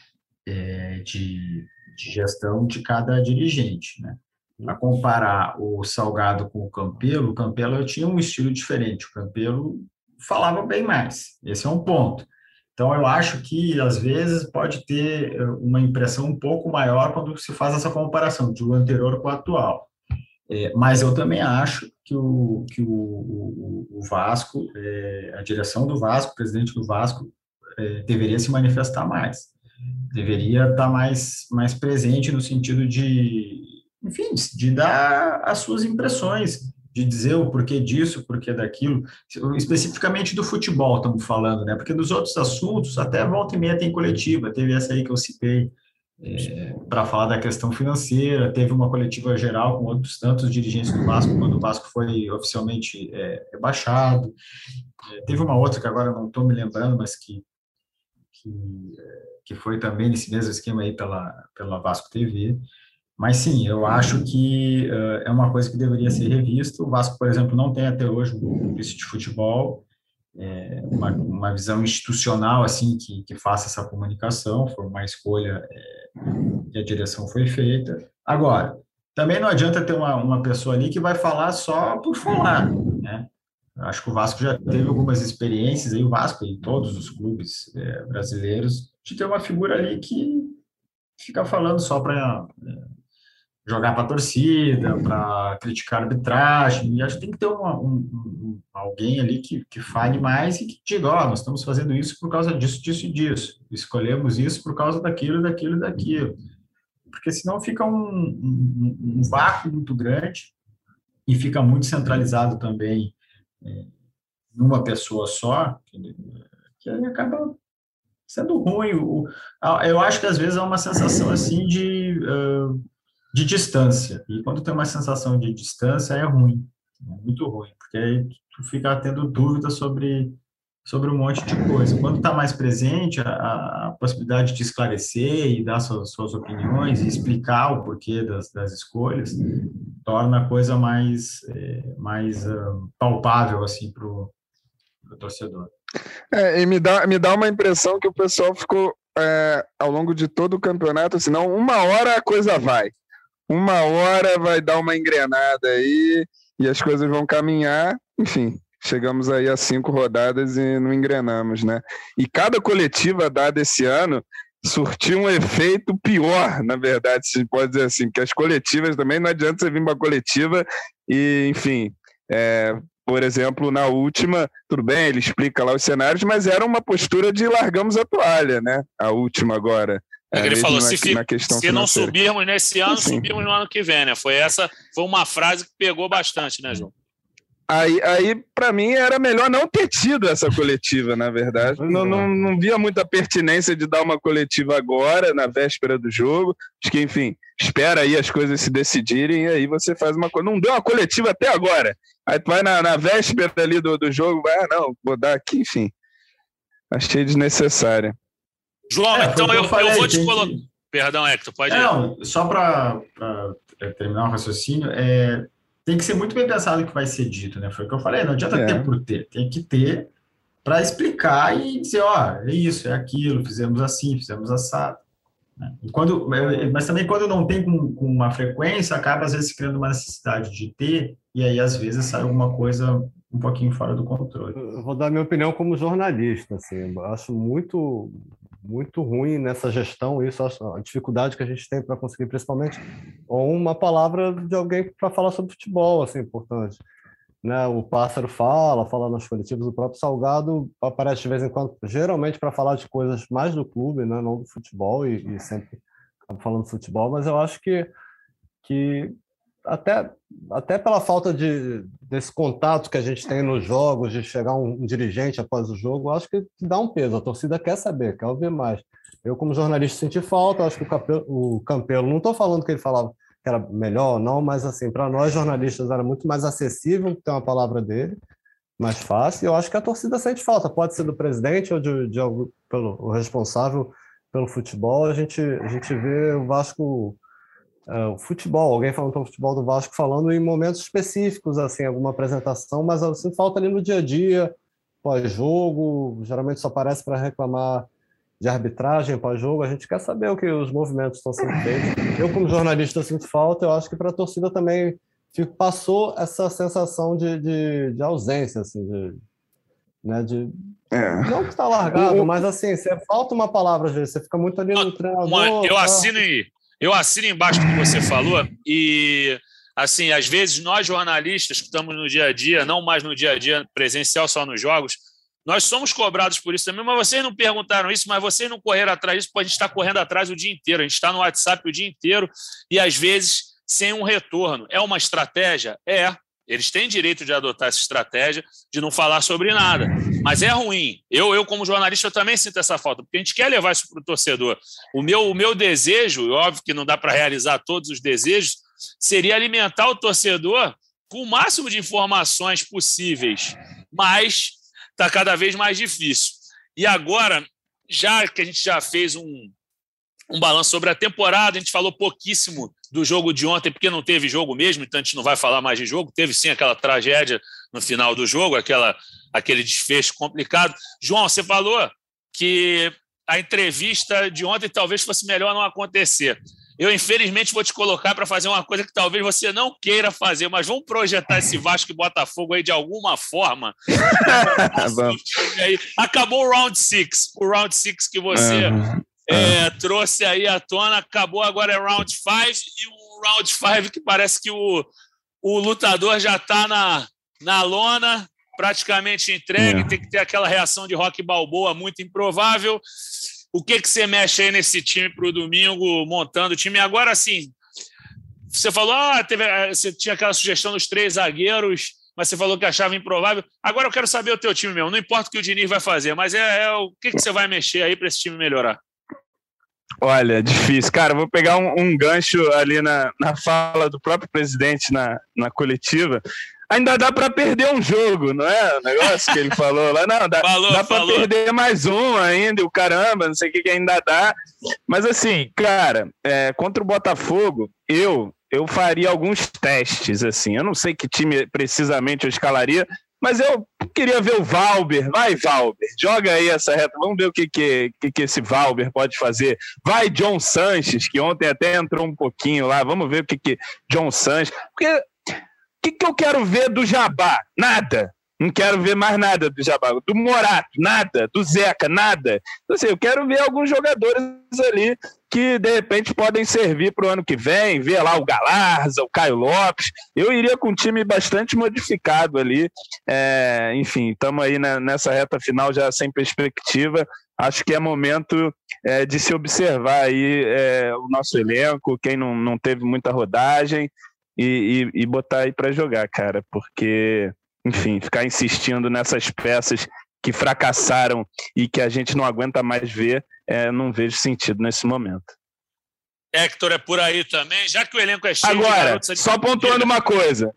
[SPEAKER 3] uh, de, de, gestão de cada dirigente, né? Para comparar o Salgado com o Campelo, o Campelo tinha um estilo diferente. O Campelo falava bem mais. Esse é um ponto. Então, eu acho que, às vezes, pode ter eh, uma impressão um pouco maior quando se faz essa comparação de o anterior com o atual. É, mas eu também acho que o, que o, o, o Vasco, é, a direção do Vasco, o presidente do Vasco, é, deveria se manifestar mais. Deveria estar mais, mais presente no sentido de, enfim, de dar as suas impressões, de dizer o porquê disso, o porquê daquilo, especificamente do futebol estamos falando, né? Porque dos outros assuntos, até volta e meia tem coletiva, teve essa aí que eu citei, é, para falar da questão financeira. Teve uma coletiva geral com outros tantos dirigentes do Vasco, quando o Vasco foi oficialmente é, rebaixado. É, teve uma outra que agora não estou me lembrando, mas que, que, é, que, foi também nesse mesmo esquema aí pela, pela Vasco TV. Mas sim, eu acho que uh, é uma coisa que deveria ser revista. O Vasco, por exemplo, não tem até hoje um vice de futebol é, uma, uma, visão institucional assim que, que faça essa comunicação, foi uma escolha é, que a direção foi feita. Agora, também não adianta ter uma, uma pessoa ali que vai falar só por falar, né? Acho que o Vasco já teve algumas experiências, aí o Vasco e todos os clubes é, brasileiros, de ter uma figura ali que fica falando só para jogar para a torcida, para criticar a arbitragem. E acho que tem que ter uma, um, um, alguém ali que, que fale mais e que diga: Ó, oh, nós estamos fazendo isso por causa disso, disso e disso. Escolhemos isso por causa daquilo, daquilo e daquilo. Porque senão fica um, um, um vácuo muito grande e fica muito centralizado também é, numa pessoa só, que, que acaba sendo ruim. eu acho que às vezes é uma sensação assim de. Uh, de distância. E quando tem uma sensação de distância, é ruim, é muito ruim, porque aí tu fica tendo dúvidas sobre, sobre um monte de coisa. Quando está mais presente, a, a, possibilidade de esclarecer e dar suas, suas opiniões e explicar o porquê das, das escolhas torna a coisa mais, é, mais uh, palpável assim, para o torcedor.
[SPEAKER 2] É, e me dá, me dá uma impressão que o pessoal ficou é, ao longo de todo o campeonato, assim, não, uma hora a coisa vai uma hora vai dar uma engrenada aí e as coisas vão caminhar. Enfim, chegamos aí a cinco rodadas e não engrenamos, né? E cada coletiva dada esse ano surtiu um efeito pior, na verdade, se pode dizer assim, que as coletivas também não adianta você vir para coletiva e, enfim, é, por exemplo, na última, tudo bem, ele explica lá os cenários, mas era uma postura de largamos a toalha, né? A última agora.
[SPEAKER 1] É, ele falou: se, se não subirmos nesse ano, Sim. subimos no ano que vem, né? Foi essa, foi uma frase que pegou bastante, né, João?
[SPEAKER 2] Aí, aí para mim, era melhor não ter tido essa coletiva, na verdade. Não, não, não via muita pertinência de dar uma coletiva agora, na véspera do jogo. Acho que, enfim, espera aí as coisas se decidirem e aí você faz uma coisa. Não deu uma coletiva até agora. Aí tu vai na, na véspera ali do, do jogo, vai, ah, não, vou dar aqui, enfim. Achei desnecessária.
[SPEAKER 1] João, é, então eu, eu, falei, eu, vou te colocar. Que... Perdão, Hector, pode
[SPEAKER 3] Não, ir. só para terminar o raciocínio, é, tem que ser muito bem pensado o que vai ser dito, né? Foi o que eu falei, não adianta é. ter por ter, tem que ter para explicar e dizer, ó, é isso, é aquilo, fizemos assim, fizemos assado. Né? E quando, é, mas também quando não tem com, com, uma frequência, acaba às vezes criando uma necessidade de ter, e aí às vezes sai alguma coisa um pouquinho fora do controle.
[SPEAKER 4] Eu vou dar minha opinião como jornalista, assim, eu acho muito muito ruim nessa gestão, isso a dificuldade que a gente tem para conseguir, principalmente, ou uma palavra de alguém para falar sobre futebol, assim, importante. Né, o Pássaro fala, fala nos coletivos, o próprio Salgado aparece de vez em quando, geralmente para falar de coisas mais do clube, né, não do futebol, e, e sempre falando de futebol, mas eu acho que, que até, até pela falta de, desse contato que a gente tem nos jogos, de chegar um, um dirigente após o jogo, acho que dá um peso. A torcida quer saber, quer ouvir mais. Eu, como jornalista, senti falta. Acho que o, Capelo, o Campelo, não estou falando que ele falava que era melhor ou não, mas assim, para nós jornalistas era muito mais acessível ter uma palavra dele, mais fácil. Eu acho que a torcida sente falta. Pode ser do presidente ou de, de algum, pelo o responsável pelo futebol. A gente, a gente vê o Vasco uh, o futebol, alguém falando pelo futebol do Vasco, falando em momentos específicos, assim, alguma apresentação, mas assim, falta ali no dia a dia, pós-jogo, geralmente só aparece para reclamar de arbitragem pós-jogo, a gente quer saber o que os movimentos estão sendo feitos. Eu, como jornalista, sinto falta, eu acho que para a torcida também passou essa sensação de, de, de ausência, assim, de, né, de é. não que está largado, o... mas assim, você falta uma palavra às vezes, você fica muito ali no treinador. Uma,
[SPEAKER 1] eu tá... assino e eu assino embaixo do que você falou e, assim, às vezes nós jornalistas que estamos no dia a dia, não mais no dia a dia presencial, só nos jogos, nós somos cobrados por isso também, mas vocês não perguntaram isso, mas vocês não correram atrás disso, porque a gente está correndo atrás o dia inteiro, a gente está no WhatsApp o dia inteiro e, às vezes, sem um retorno. É uma estratégia? É. Eles têm direito de adotar essa estratégia de não falar sobre nada. Mas é ruim. Eu, eu como jornalista, eu também sinto essa falta, porque a gente quer levar isso para o torcedor. O meu, o meu desejo, óbvio que não dá para realizar todos os desejos, seria alimentar o torcedor com o máximo de informações possíveis. Mas está cada vez mais difícil. E agora, já que a gente já fez um, um balanço sobre a temporada, a gente falou pouquíssimo do jogo de ontem, porque não teve jogo mesmo, então a gente não vai falar mais de jogo. Teve sim aquela tragédia no final do jogo, aquela, aquele desfecho complicado. João, você falou que a entrevista de ontem talvez fosse melhor não acontecer. Eu, infelizmente, vou te colocar para fazer uma coisa que talvez você não queira fazer, mas vamos projetar esse Vasco e Botafogo aí de alguma forma. *laughs* Acabou o round six, o round six que você uhum é, trouxe aí à tona, acabou agora é round 5 e o round 5 que parece que o, o lutador já está na, na lona, praticamente entregue, é. tem que ter aquela reação de Rock Balboa muito improvável. O que, que você mexe aí nesse time para o domingo, montando o time? Agora, sim, você falou, ah, teve, eh, você tinha aquela sugestão dos três zagueiros, mas você falou que achava improvável. Agora eu quero saber o teu time mesmo. Não importa o que o Diniz vai fazer, mas é, é o que, que você vai mexer aí para esse time melhorar?
[SPEAKER 2] Olha, difícil. Cara, vou pegar um, um gancho ali na, na fala do próprio presidente na, na coletiva. Ainda dá para perder um jogo, não é? O negócio que ele *laughs* falou lá. Não, dá, dá para perder mais um ainda, o caramba, não sei o que, que ainda dá. Mas assim, cara, é, contra o Botafogo, eu eu faria alguns testes, assim. Eu não sei que time precisamente eu escalaria, mas eu queria ver o Valber. Vai, Valber, joga aí essa reta. Vamos ver o que, que, que, esse Valber pode fazer. Vai, John Sanches, que ontem até entrou um pouquinho lá. Vamos ver o que, que John Sanches. Porque o que, que eu quero ver do Jabá? Nada. Não quero ver mais nada do Jabá. Do Morato, nada. Do Zeca, nada. Então, assim, eu quero ver alguns jogadores ali que de repente podem servir para o ano que vem, ver lá o Galarza, o Caio Lopes. Eu iria com um time bastante modificado ali. É, enfim, estamos aí na, nessa reta final já sem perspectiva. Acho que é momento é, de se observar aí é, o nosso elenco, quem não, não teve muita rodagem, e, e, e botar aí para jogar, cara, porque, enfim, ficar insistindo nessas peças que fracassaram e que a gente não aguenta mais ver, é, não vejo sentido nesse momento.
[SPEAKER 1] Hector é por aí também, já que o elenco é cheio
[SPEAKER 2] Agora, só pontuando uma coisa.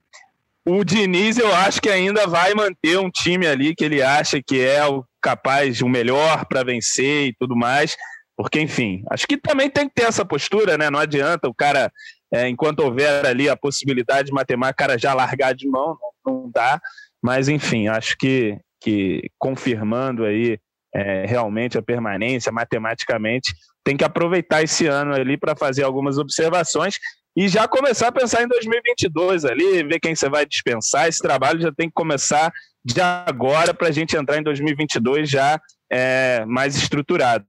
[SPEAKER 2] O Diniz, eu acho que ainda vai manter um time ali que ele acha que é o capaz, o melhor para vencer e tudo mais. Porque, enfim, acho que também tem que ter essa postura, né? Não adianta o cara, é, enquanto houver ali a possibilidade de matemática, o cara já largar de mão, não, não dá. Mas, enfim, acho que, que confirmando aí é, realmente a permanência matematicamente, tem que aproveitar esse ano ali para fazer algumas observações e já começar a pensar em 2022 ali, ver quem você vai dispensar. Esse trabalho já tem que começar de agora para a gente entrar em 2022 já é, mais estruturado.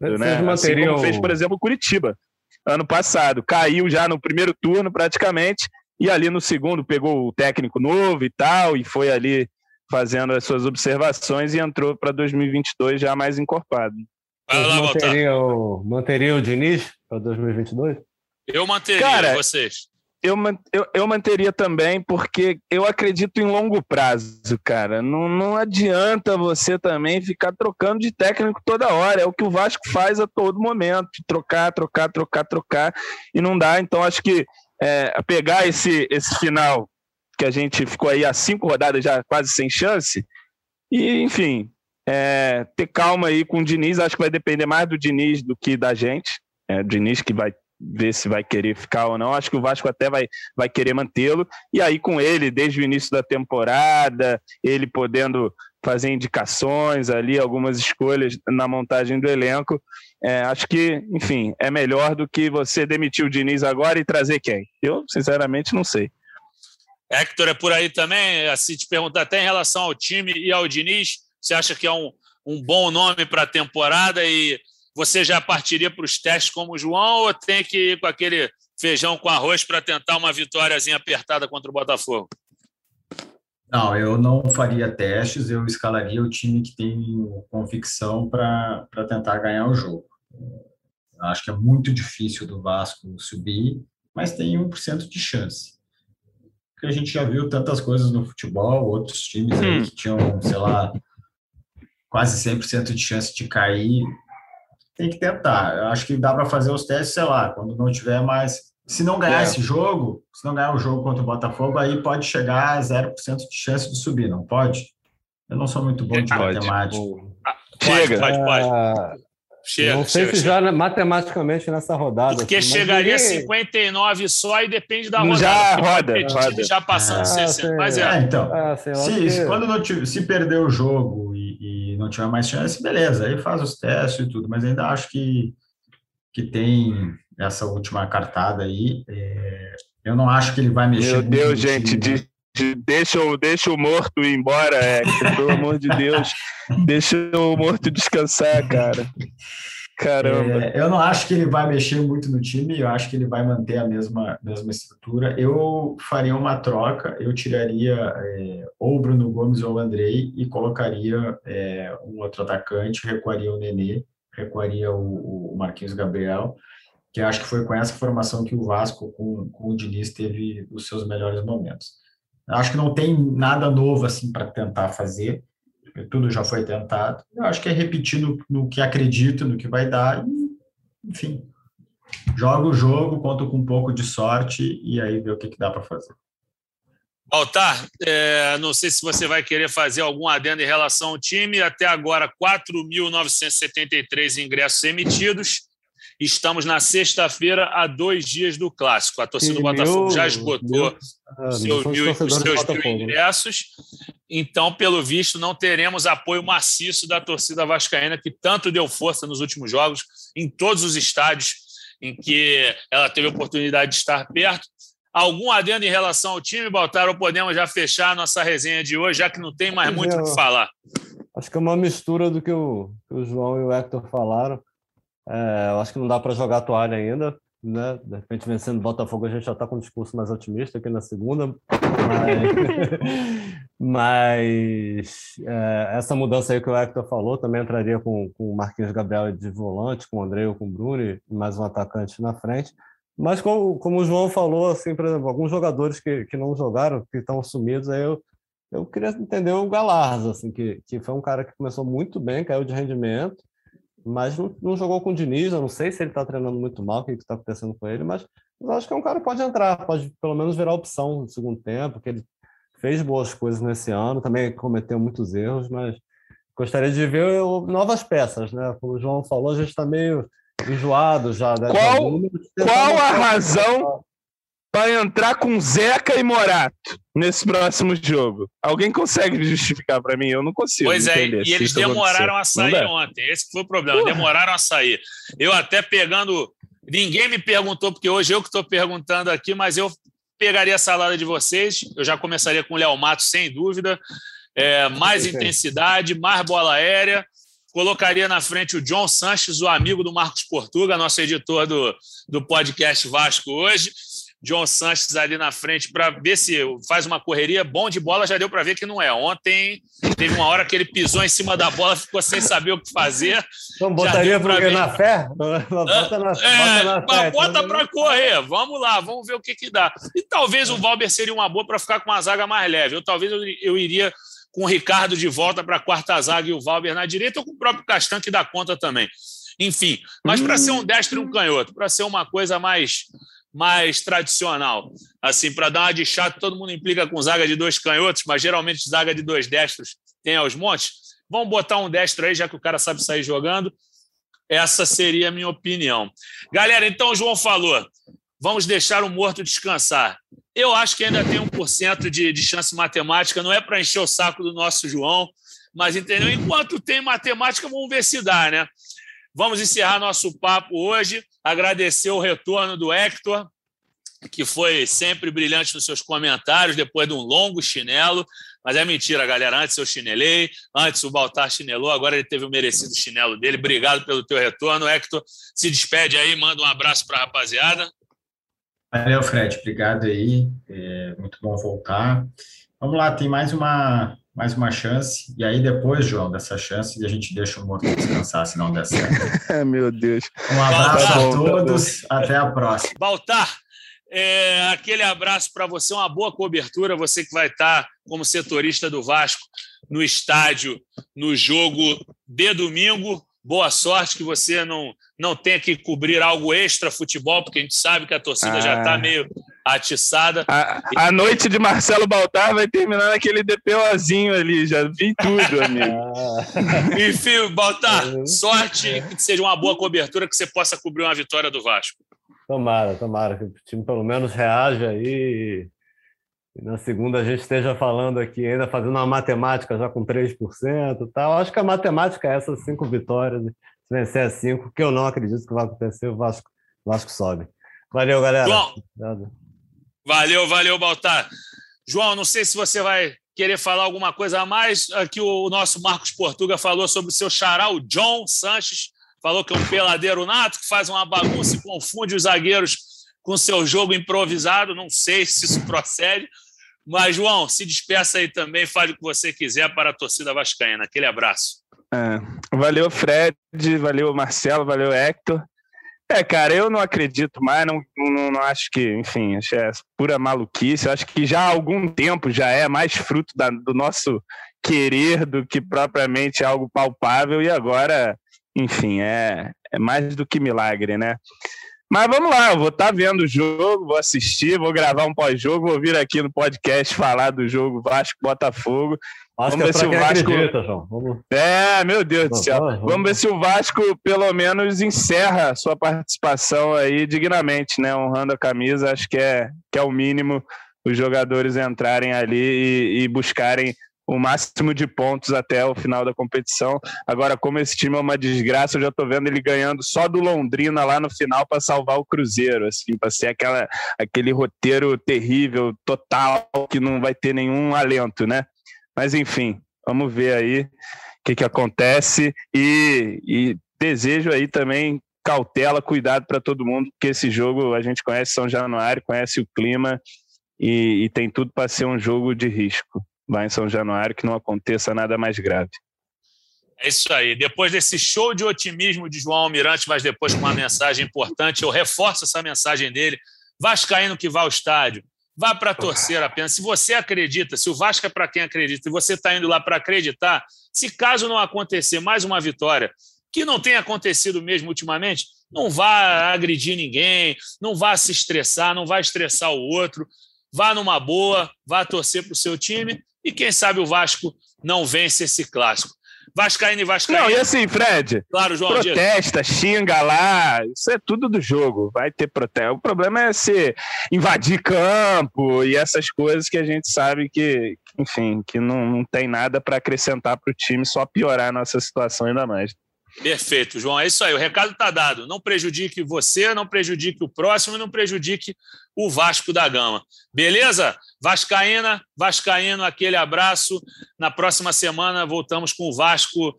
[SPEAKER 2] né? Assim como fez, por exemplo, Curitiba ano passado. Caiu já no primeiro turno, praticamente, e ali no segundo pegou o técnico novo e tal, e foi ali fazendo as suas observações e entrou para 2022 já mais encorpado.
[SPEAKER 4] manteria, o, manteria o Diniz para 2022?
[SPEAKER 1] Eu manteria, Cara, vocês?
[SPEAKER 2] Eu, eu, eu manteria também, porque eu acredito em longo prazo, cara. Não, não adianta você também ficar trocando de técnico toda hora. É o que o Vasco faz a todo momento: trocar, trocar, trocar, trocar, e não dá. Então, acho que é, pegar esse, esse final que a gente ficou aí há cinco rodadas já quase sem chance, e, enfim, é, ter calma aí com o Diniz. Acho que vai depender mais do Diniz do que da gente. É o Diniz que vai ver se vai querer ficar ou não. Acho que o Vasco até vai, vai querer mantê-lo. E aí, com ele, desde o início da temporada, ele podendo fazer indicações ali, algumas escolhas na montagem do elenco. É, acho que, enfim, é melhor do que você demitir o Diniz agora e trazer quem? Eu, sinceramente, não sei.
[SPEAKER 1] Hector, é por aí também. Assim, te perguntar até em relação ao time e ao Diniz, você acha que é um, um bom nome para a temporada e você já partiria para os testes como o João ou tem que ir com aquele feijão com arroz para tentar uma vitóriazinha apertada contra o Botafogo?
[SPEAKER 3] Não, eu não faria testes, eu escalaria o time que tem convicção para tentar ganhar o jogo. Eu acho que é muito difícil do Vasco subir, mas tem 1% de chance. Porque a gente já viu tantas coisas no futebol, outros times aí hum. que tinham, sei lá, quase 100% de chance de cair, tem que tentar. Eu acho que dá para fazer os testes, sei lá, quando não tiver mais. Se não ganhar é. esse jogo, se não ganhar o jogo contra o Botafogo, aí pode chegar a 0% de chance de subir, não pode? Eu não sou muito bom de matemática.
[SPEAKER 1] Ah, chega. Pode, pode, pode.
[SPEAKER 4] Chega, não sei chega, se chega. já matematicamente nessa rodada.
[SPEAKER 1] Porque assim, chegaria a 59 só e depende da
[SPEAKER 2] rodada. Já roda, roda.
[SPEAKER 1] Já passando ah, 60. Mas é. é
[SPEAKER 3] então, ah, se, que... quando não se perder o jogo e, e, não tiver mais chance, beleza, aí faz os testes e tudo. Mas ainda acho que, que tem essa última cartada aí. É, eu não acho que ele vai mexer.
[SPEAKER 2] Meu Deus, gente, de, de, deixa, deixa o morto ir embora, é, pelo amor de Deus. Deixa o morto descansar, cara. Caramba.
[SPEAKER 3] É, eu não acho que ele vai mexer muito no time, eu acho que ele vai manter a mesma, mesma estrutura. Eu faria uma troca, eu tiraria é, ou o Bruno Gomes ou o Andrei e colocaria é, um outro atacante, recuaria o Nenê, recuaria o, o Marquinhos Gabriel, que acho que foi com essa formação que o Vasco, com, com o Diniz, teve os seus melhores momentos. Acho que não tem nada novo assim para tentar fazer, tudo já foi tentado. Eu acho que é repetir no, no que acredito, no que vai dar, e, enfim, joga o jogo, conta com um pouco de sorte e aí vê o que, que dá para fazer.
[SPEAKER 1] Altar, é, não sei se você vai querer fazer algum adendo em relação ao time. Até agora, 4.973 ingressos emitidos. Estamos na sexta-feira, a dois dias do clássico. A torcida do Botafogo já esgotou ah, seus mil, os seus mil ingressos. Então, pelo visto, não teremos apoio maciço da torcida vascaína, que tanto deu força nos últimos jogos, em todos os estádios em que ela teve a oportunidade de estar perto. Algum adendo em relação ao time, Baltar, ou podemos já fechar a nossa resenha de hoje, já que não tem mais muito o que falar?
[SPEAKER 4] Acho que é uma mistura do que o, que o João e o Hector falaram. É, eu acho que não dá para jogar a toalha ainda, né? De repente, vencendo o Botafogo, a gente já está com um discurso mais otimista aqui na segunda. Mas, *laughs* mas é, essa mudança aí que o Hector falou também entraria com, com o Marquinhos Gabriel de volante, com o André ou com o Bruno e mais um atacante na frente. Mas como, como o João falou, assim, por exemplo, alguns jogadores que, que não jogaram, que estão sumidos, aí eu, eu queria entender o Galarza, assim, que, que foi um cara que começou muito bem, caiu de rendimento, mas não, não jogou com o Diniz. Eu não sei se ele está treinando muito mal, o que está acontecendo com ele, mas eu acho que é um cara que pode entrar, pode pelo menos virar opção no segundo tempo, que ele fez boas coisas nesse ano, também cometeu muitos erros, mas gostaria de ver novas peças, né? Como o João falou, a gente está meio enjoado já.
[SPEAKER 2] Né? Qual, qual a razão para entrar com Zeca e Morato nesse próximo jogo. Alguém consegue justificar para mim? Eu não consigo.
[SPEAKER 1] Pois é, e eles demoraram a sair ontem. Esse foi o problema, demoraram a sair. Eu até pegando. Ninguém me perguntou, porque hoje eu que estou perguntando aqui, mas eu pegaria a salada de vocês. Eu já começaria com o Léo Matos, sem dúvida. É, mais intensidade, mais bola aérea. colocaria na frente o John Sanches, o amigo do Marcos Portuga, nosso editor do, do podcast Vasco hoje. John Sanches ali na frente para ver se faz uma correria. Bom de bola, já deu para ver que não é. Ontem teve uma hora que ele pisou em cima da bola, ficou sem saber o que fazer.
[SPEAKER 4] Então botaria para ver *laughs* na fé? Bota
[SPEAKER 1] na, é, bota fé. Bota para correr. Vamos lá, vamos ver o que, que dá. E talvez o Valber seria uma boa para ficar com uma zaga mais leve. Ou talvez eu, eu iria com o Ricardo de volta para a quarta zaga e o Valber na direita, ou com o próprio Castan que dá conta também. Enfim, mas para ser um destro e um canhoto, para ser uma coisa mais mais tradicional. Assim, para dar uma de chato, todo mundo implica com zaga de dois canhotos, mas geralmente zaga de dois destros tem aos montes. Vamos botar um destro aí, já que o cara sabe sair jogando. Essa seria a minha opinião. Galera, então o João falou: vamos deixar o morto descansar. Eu acho que ainda tem 1% de, de chance matemática, não é para encher o saco do nosso João, mas entendeu? Enquanto tem matemática, vamos ver se dá, né? Vamos encerrar nosso papo hoje. Agradecer o retorno do Hector, que foi sempre brilhante nos seus comentários, depois de um longo chinelo. Mas é mentira, galera. Antes eu chinelei, antes o Baltar chinelou, agora ele teve o merecido chinelo dele. Obrigado pelo teu retorno, Hector. Se despede aí, manda um abraço para a rapaziada.
[SPEAKER 3] Valeu, Fred. Obrigado aí. É muito bom voltar. Vamos lá, tem mais uma, mais uma chance. E aí, depois, João, dessa chance, a gente deixa o morto descansar, se não der certo. *laughs*
[SPEAKER 2] Meu Deus.
[SPEAKER 3] Um abraço tá bom, a todos. Tá até a próxima.
[SPEAKER 1] Baltar, é, aquele abraço para você, uma boa cobertura. Você que vai estar como setorista do Vasco no estádio, no jogo de domingo. Boa sorte que você não, não tenha que cobrir algo extra futebol, porque a gente sabe que a torcida ah. já está meio atiçada.
[SPEAKER 2] A, a, noite de Marcelo Baltar vai terminar naquele DPOzinho ali, já vi tudo, *laughs* amigo.
[SPEAKER 1] Enfim, Baltar, sorte, que seja uma boa cobertura, que você possa cobrir uma vitória do Vasco.
[SPEAKER 4] Tomara, tomara, que o time pelo menos reaja aí e na segunda a gente esteja falando aqui, ainda fazendo uma matemática já com 3% e tal. Acho que a matemática é essas cinco vitórias, se vencer cinco, que eu não acredito que vai acontecer, o Vasco, o Vasco sobe. Valeu, galera.
[SPEAKER 1] João, valeu, valeu, Baltar. João, não sei se você vai querer falar alguma coisa a mais. Aqui o nosso Marcos Portuga falou sobre o seu xará, o John Sanches, falou que é um peladeiro nato, que faz uma bagunça e confunde os zagueiros com seu jogo improvisado. Não sei se isso procede. Mas, João, se despeça aí também, fale o que você quiser para a torcida vascaína. Aquele abraço.
[SPEAKER 2] É, valeu, Fred, valeu, Marcelo, valeu, Hector. É, cara, eu não acredito mais, não, não, não acho que, enfim, acho é pura maluquice. Eu acho que já há algum tempo já é mais fruto da, do nosso querer do que propriamente algo palpável, e agora, enfim, é, é mais do que milagre, né? Mas vamos lá, eu vou estar tá vendo o jogo, vou assistir, vou gravar um pós-jogo, vou vir aqui no podcast falar do jogo Vasco-Botafogo.
[SPEAKER 4] Vamos ver é se o Vasco. Acredita, João. Vamos...
[SPEAKER 2] É, meu Deus do céu. Vamos, vamos ver se o Vasco, pelo menos, encerra sua participação aí dignamente, né? Honrando a camisa. Acho que é, que é o mínimo os jogadores entrarem ali e, e buscarem o máximo de pontos até o final da competição. Agora, como esse time é uma desgraça, eu já estou vendo ele ganhando só do Londrina lá no final para salvar o Cruzeiro, assim, para ser aquela, aquele roteiro terrível, total, que não vai ter nenhum alento, né? Mas enfim, vamos ver aí o que, que acontece e, e desejo aí também cautela, cuidado para todo mundo, porque esse jogo a gente conhece São Januário, conhece o clima e, e tem tudo para ser um jogo de risco lá em São Januário, que não aconteça nada mais grave.
[SPEAKER 1] É isso aí. Depois desse show de otimismo de João Almirante, mas depois com uma mensagem importante, eu reforço essa mensagem dele. Vascaíno que vá ao estádio, vá para torcer apenas. Se você acredita, se o Vasco é para quem acredita e você está indo lá para acreditar, se caso não acontecer mais uma vitória, que não tem acontecido mesmo ultimamente, não vá agredir ninguém, não vá se estressar, não vá estressar o outro, vá numa boa, vá torcer para o seu time e quem sabe o Vasco não vence esse clássico. Vascaíno e Vascaíno.
[SPEAKER 2] Não, e assim, Fred. Claro, João. Protesta, diz. xinga lá. Isso é tudo do jogo. Vai ter protesto. O problema é se invadir campo e essas coisas que a gente sabe que, enfim, que não, não tem nada para acrescentar para o time, só piorar a nossa situação ainda mais.
[SPEAKER 1] Perfeito, João. É isso aí. O recado está dado. Não prejudique você, não prejudique o próximo, não prejudique o Vasco da Gama. Beleza? Vascaína, Vascaíno, aquele abraço. Na próxima semana voltamos com o Vasco,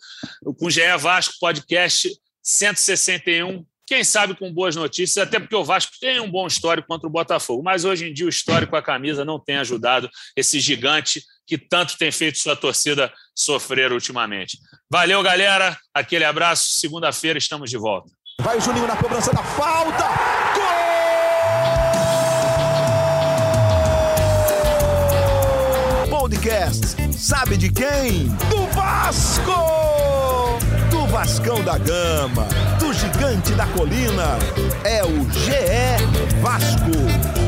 [SPEAKER 1] com o GE Vasco Podcast 161. Quem sabe com boas notícias, até porque o Vasco tem um bom histórico contra o Botafogo, mas hoje em dia o histórico, a camisa, não tem ajudado esse gigante que tanto tem feito sua torcida sofrer ultimamente. Valeu, galera. Aquele abraço. Segunda-feira estamos de volta.
[SPEAKER 5] Vai o Juninho na cobrança da falta. Gol! Podcast. Sabe de quem? Do Vasco! Do Vascão da Gama. Do Gigante da Colina. É o GE Vasco.